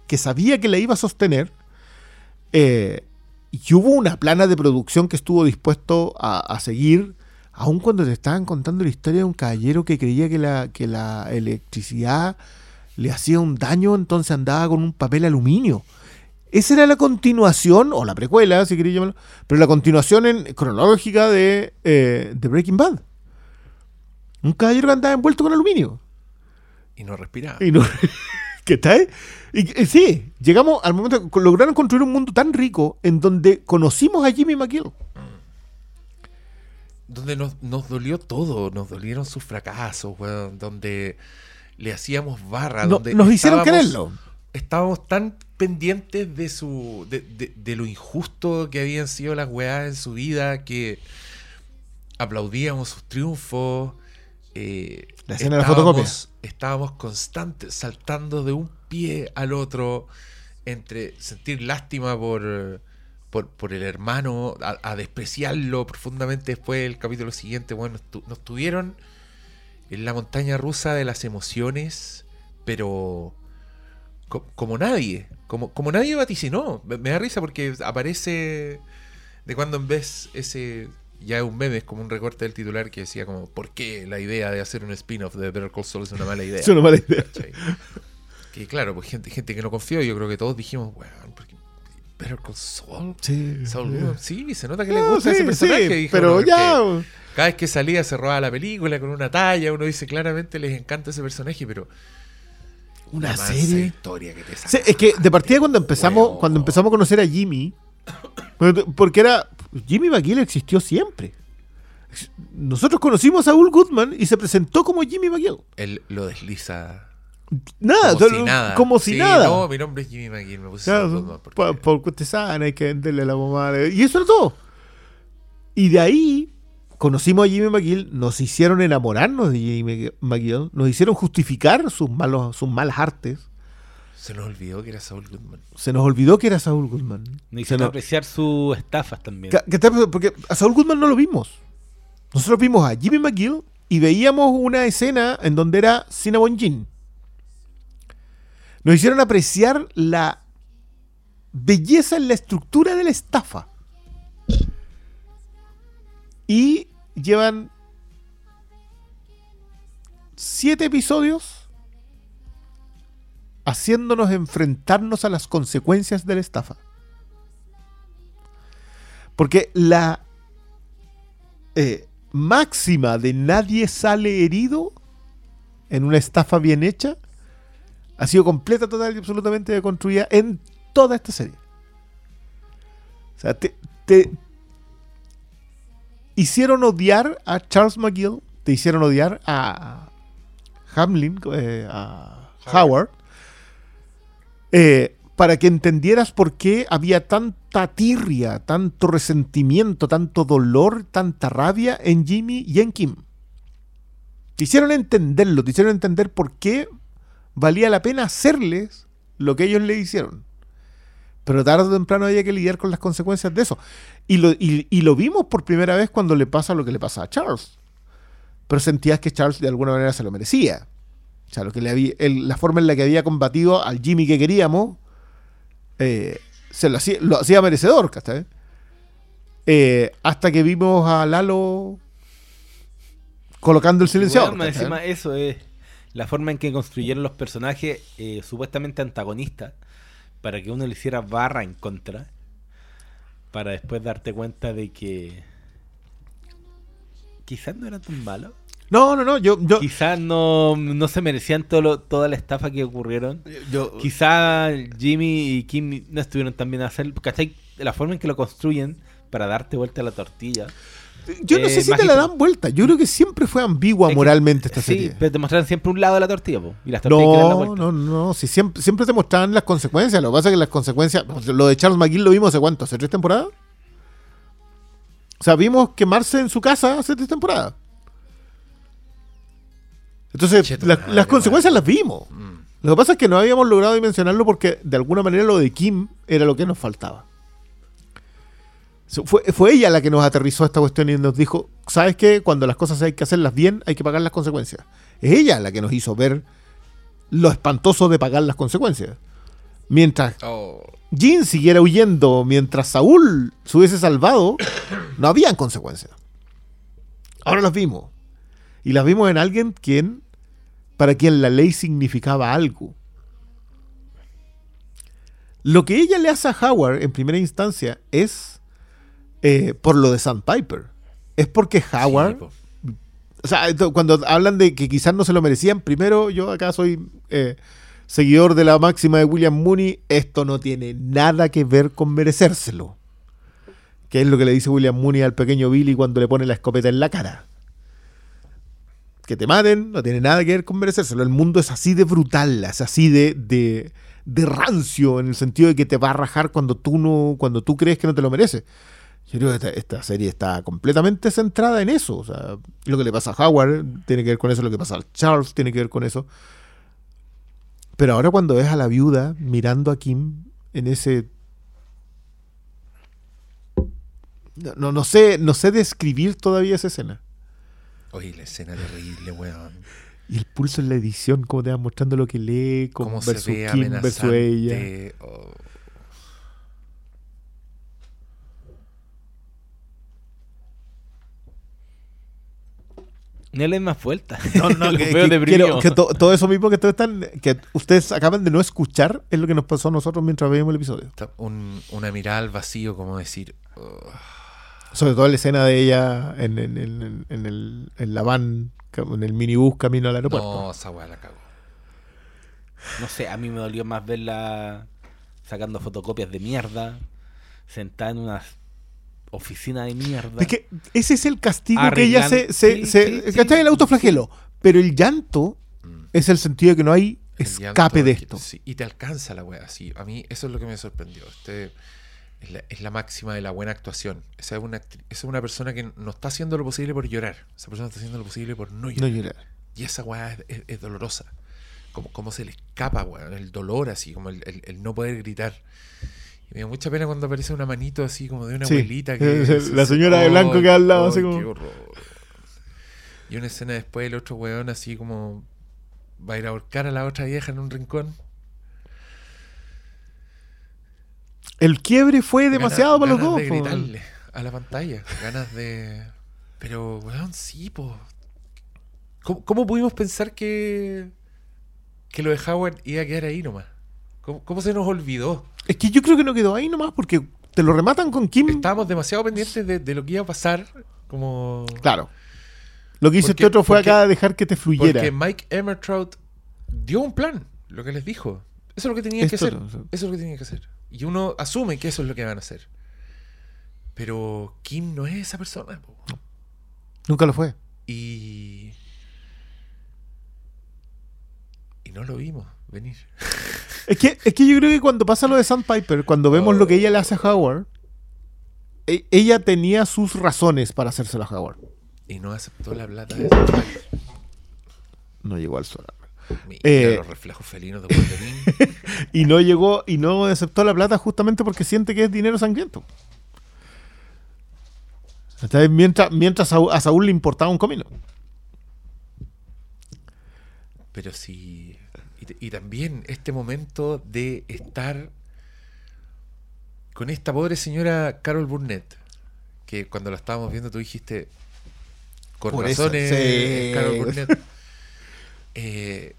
que sabía que la iba a sostener. eh, y hubo una plana de producción que estuvo dispuesto a seguir, aun cuando te estaban contando la historia de un caballero que creía que la, que la electricidad le hacía un daño, entonces andaba con un papel aluminio. Esa era la continuación, o la precuela, si queréis llamarlo, pero la continuación en, cronológica de, eh, de Breaking Bad. Un caballero que andaba envuelto con aluminio. Y no respiraba. Y no, ¿Qué tal? Y, y sí, llegamos al momento lograron construir un mundo tan rico en donde conocimos a Jimmy McGill. Donde nos, nos dolió todo, nos dolieron sus fracasos, weón, donde le hacíamos barra, No- donde nos hicieron quererlo. Estábamos tan pendientes de su de, de- de lo injusto que habían sido las weas en su vida que aplaudíamos sus triunfos. eh, La escena de la fotocopia. Estábamos constantes, saltando de un pie al otro, entre sentir lástima por, por, por el hermano, a, a despreciarlo profundamente después del capítulo siguiente. Bueno, nos, tu- nos tuvieron en la montaña rusa de las emociones, pero co- como nadie, como, como nadie vaticinó. Me, me da risa porque aparece de cuando en vez ese ya es un meme, es como un recorte del titular que decía como ¿por qué la idea de hacer un spin-off de Better Call Saul es una mala idea? Es una mala idea. Que claro, pues gente, gente que no confió, yo creo que todos dijimos, weón, ¿por qué Better Call Saul? Sí, Saul sí. Se nota que le gusta sí, ese personaje. sí, dijo pero uno, ya. Cada vez que salía se robaba la película con una talla, uno dice claramente les encanta ese personaje, pero Una mansa serie. historia que te Sí, saca es que de partida cuando empezamos, huevo. cuando empezamos a conocer a Jimmy, porque era Jimmy McGill existió siempre. Nosotros conocimos a Saul Goodman y se presentó como Jimmy McGill. Él lo desliza Nada, como solo- si nada. Como si Sí, nada. No, mi nombre es Jimmy McGill, me puse Claro, porque- por, porque usted sabe, hay que venderle la mamá. Y eso era todo. Y de ahí conocimos a Jimmy McGill, nos hicieron enamorarnos de Jimmy McGill, nos hicieron justificar sus malos, sus malas artes. Se nos olvidó que era Saul Goodman. Se nos olvidó que era Saul Goodman. Hicieron nos- apreciar sus estafas también. Que Porque a Saul Goodman no lo vimos. Nosotros vimos a Jimmy McGill y veíamos una escena en donde era Cinnamon Jean. Nos hicieron apreciar la belleza en la estructura de la estafa. Y llevan siete episodios haciéndonos enfrentarnos a las consecuencias de la estafa. Porque la eh, máxima de nadie sale herido en una estafa bien hecha ha sido completa, total y absolutamente deconstruida en toda esta serie. O sea, te, te hicieron odiar a Charles McGill, te hicieron odiar a Hamlin, eh, a Howard, eh, para que entendieras por qué había tanta tirria, tanto resentimiento, tanto dolor, tanta rabia en Jimmy y en Kim. Te hicieron entenderlo, te hicieron entender por qué valía la pena hacerles lo que ellos le hicieron. Pero tarde o temprano había que lidiar con las consecuencias de eso. Y lo, y- y lo vimos por primera vez cuando le pasa lo que le pasa a Charles. Pero sentías que Charles de alguna manera se lo merecía. O sea, lo que le había, el- la forma en la que había combatido al Jimmy que queríamos, eh, se lo hacía, lo hacía merecedor, ¿cachai? Eh, hasta que vimos a Lalo colocando el silenciador. Bueno, encima eso es la forma en que construyeron los personajes eh, supuestamente antagonistas para que uno le hiciera barra en contra para después darte cuenta de que quizás no eran tan malos. No, no, no, yo, yo, quizás no, no se merecían todo lo- toda la estafa que ocurrieron. Yo- quizás Jimmy y Kim no estuvieron tan bien a hacer ¿cachai? la forma en que lo construyen para darte vuelta a la tortilla yo no eh, sé si te la dan vuelta. Yo creo que siempre fue ambigua Es que- moralmente esta sí, serie. pero te mostraron siempre un lado de la tortilla po, y las tortillas que dan la No, no, no. Si siempre, siempre te mostraban las consecuencias. Lo que pasa es que las consecuencias. Lo de Charles McGill lo vimos hace cuánto, hace tres temporadas. O sea, vimos quemarse en su casa hace tres temporadas. Entonces, Cheto las- las consecuencias las vimos. Mm. Lo que pasa es que no habíamos logrado dimensionarlo porque de alguna manera lo de Kim era lo que nos faltaba. Fue, fue ella la que nos aterrizó esta cuestión y nos dijo, ¿sabes qué? Cuando las cosas hay que hacerlas bien, hay que pagar las consecuencias. Es ella la que nos hizo ver lo espantoso de pagar las consecuencias. Mientras Oh, Jin siguiera huyendo, mientras Saúl se hubiese salvado, no habían consecuencias. Ahora las vimos. Y las vimos en alguien quien, para quien la ley significaba algo. Lo que ella le hace a Howard en primera instancia es eh, por lo de Sandpiper. Es porque Howard sí, o sea, cuando hablan de que quizás no se lo merecían, primero yo acá soy eh, seguidor de la máxima de William Mooney, esto no tiene nada que ver con merecérselo. Que es lo que le dice William Mooney al pequeño Billy cuando le pone la escopeta en la cara. Que te maten no tiene nada que ver con merecérselo. El mundo es así de brutal, es así de, de, de rancio, en el sentido de que te va a rajar cuando tú, no, cuando tú crees que no te lo mereces. Yo creo que esta, esta serie está completamente centrada en eso. O sea, lo que le pasa a Howard tiene que ver con eso, lo que pasa a Charles tiene que ver con eso. Pero ahora cuando ves a la viuda mirando a Kim en ese... No, no, sé, no sé describir todavía esa escena. Oye, la escena terrible, weón. Y el pulso en la edición, cómo te va mostrando lo que lee, Cómo como se versus ve Kim versus ella. Oh. No le den más vuelta. No, no, que, veo que- quiero que to- todo eso mismo que ustedes, están, que ustedes acaban de no escuchar es lo que nos pasó a nosotros mientras veíamos el episodio. Un- una mirada al vacío, como decir. Sobre todo la escena de ella en, en- en- en el, en la van, en el minibús camino al aeropuerto. no, esa weá la cago. No sé, a mí me dolió más verla sacando fotocopias de mierda, sentada en una oficina de mierda. Es que ese es el castigo que ella se... Arreglan- se, sí, se- sí. ¿cachai? El autoflagelo. Pero el llanto Mm. es el sentido de que no hay El escape de esto. y te alcanza la weá, sí. A mí eso es lo que me sorprendió. Este es la, es la máxima de la buena actuación. Esa es, una, esa es una persona que no está haciendo lo posible por llorar. Esa persona está haciendo lo posible por no No llorar. llorar. Y esa weá es, es- es dolorosa. Como, como se le escapa, weón. El dolor así, como el, el- el no poder gritar. Y me da mucha pena cuando aparece una manito así como de una Sí, abuelita que. la señora de blanco que al lado, así ay, como- qué horror. Y una escena después el otro weón así como. Va a ir a ahorcar a la otra vieja en un rincón. El quiebre fue demasiado Ganas- para los ganas dos. de gritarle a la pantalla. Ganas de. Pero, weón, sí, po. ¿Cómo, cómo pudimos pensar que. que lo de Howard iba a quedar ahí nomás? ¿Cómo, cómo se nos olvidó? Es que yo creo que no quedó ahí nomás porque te lo rematan con Kim. Estábamos demasiado pendientes de, de lo que iba a pasar. Como. Claro. Lo que hizo Porque- este otro fue porque- acá dejar que te fluyera. Porque Mike Emmertrout dio un plan, lo que les dijo. Eso es lo que tenían que Esto hacer. no, Eso es lo que tenían que hacer. Y uno asume que eso es lo que van a hacer. Pero Kim no es esa persona. po. Nunca lo fue. Y. no lo vimos venir. Es que, es que yo creo que cuando pasa lo de Sandpiper, cuando vemos lo que ella le hace a Howard, e- ella tenía sus razones para hacérselo a Howard. Y no aceptó la plata de ese No llegó al solar. Mira Eh. los reflejos felinos de Wolverine. Y no llegó y no aceptó la plata justamente porque siente que es dinero sangriento. Entonces, mientras, mientras a, a Saúl le importaba un comino. Pero sí. Y, también este momento de estar con esta pobre señora Carol Burnett. Que cuando la estábamos viendo tú dijiste. Con Por eso, razones, sí. Carol Burnett. Eh,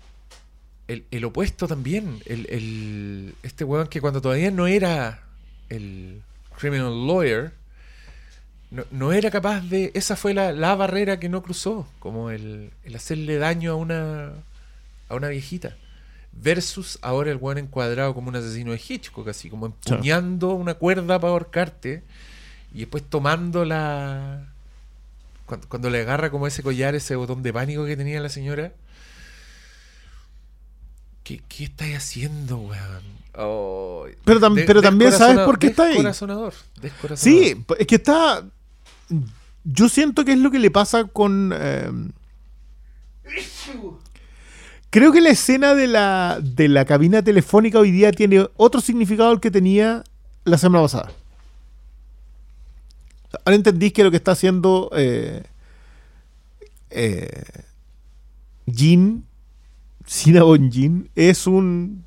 el, el opuesto también. El, el- este weón que cuando todavía no era el criminal lawyer. No, no era capaz de. Esa fue la, la barrera que no cruzó. Como el, el hacerle daño a una. a una viejita. Versus ahora el weón encuadrado como un asesino de Hitchcock, así como empuñando una cuerda para ahorcarte. Y después tomando la. Cuando, cuando le agarra como ese collar, ese botón de pánico que tenía la señora. ¿Qué, qué estáis haciendo, weón? Oh, Pero tam- pero también sabes por qué está ahí. Descorazonador, descorazonador. Sí, es que está. Yo siento que es lo que le pasa con. eh, creo que la escena de la, de la cabina telefónica hoy día tiene otro significado al que tenía la semana pasada. Ahora entendís que lo que está haciendo eh, eh, Jin, Cinnabon Jin, es un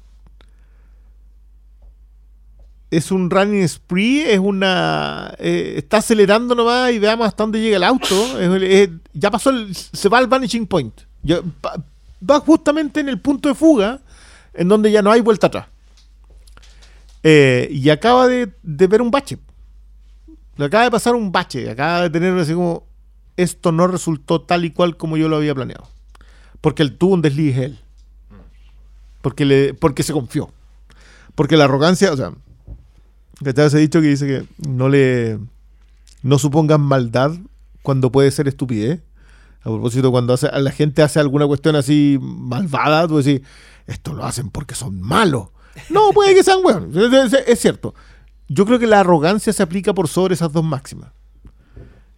es un running spree, es una. eh, está acelerando nomás y veamos hasta dónde llega el auto. Ya pasó, se va al vanishing point. Va justamente en el punto de fuga, en donde ya no hay vuelta atrás. Eh, y acaba de, ver un bache. Le acaba de pasar un bache. Acaba de tener así como. Esto no resultó tal y cual como yo lo había planeado. Porque él tuvo un desliz él. Porque, le, porque se confió. Porque la arrogancia, o sea, ¿Cachai? Ese dicho que dice que no le. No supongan maldad cuando puede ser estupidez. A propósito, cuando hace, la gente hace alguna cuestión así malvada, tú decís, esto lo hacen porque son malos. No, puede que sean buenos. Es, cierto. Yo creo que la arrogancia se aplica por sobre esas dos máximas.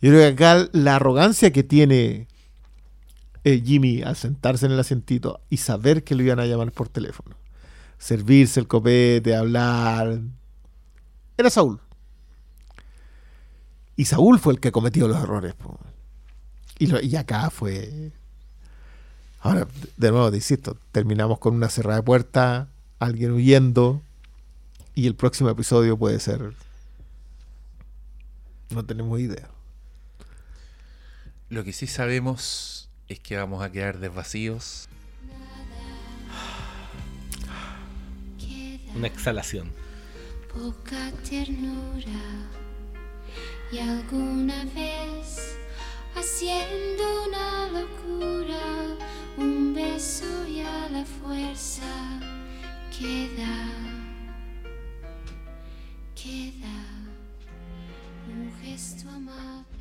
Yo creo que acá la arrogancia que tiene eh, Jimmy al sentarse en el asientito y saber que lo iban a llamar por teléfono, servirse el copete, hablar, era Saúl. Y Saúl fue el que cometió los errores. Y, lo- y acá fue... Ahora, de nuevo, te insisto, terminamos con una cerrada de puerta, alguien huyendo, y el próximo episodio puede ser... No tenemos idea. Lo que sí sabemos es que vamos a quedar desvacíos. Una exhalación. poca ternura y alguna vez haciendo una locura. Un beso y a la fuerza queda queda un gesto amable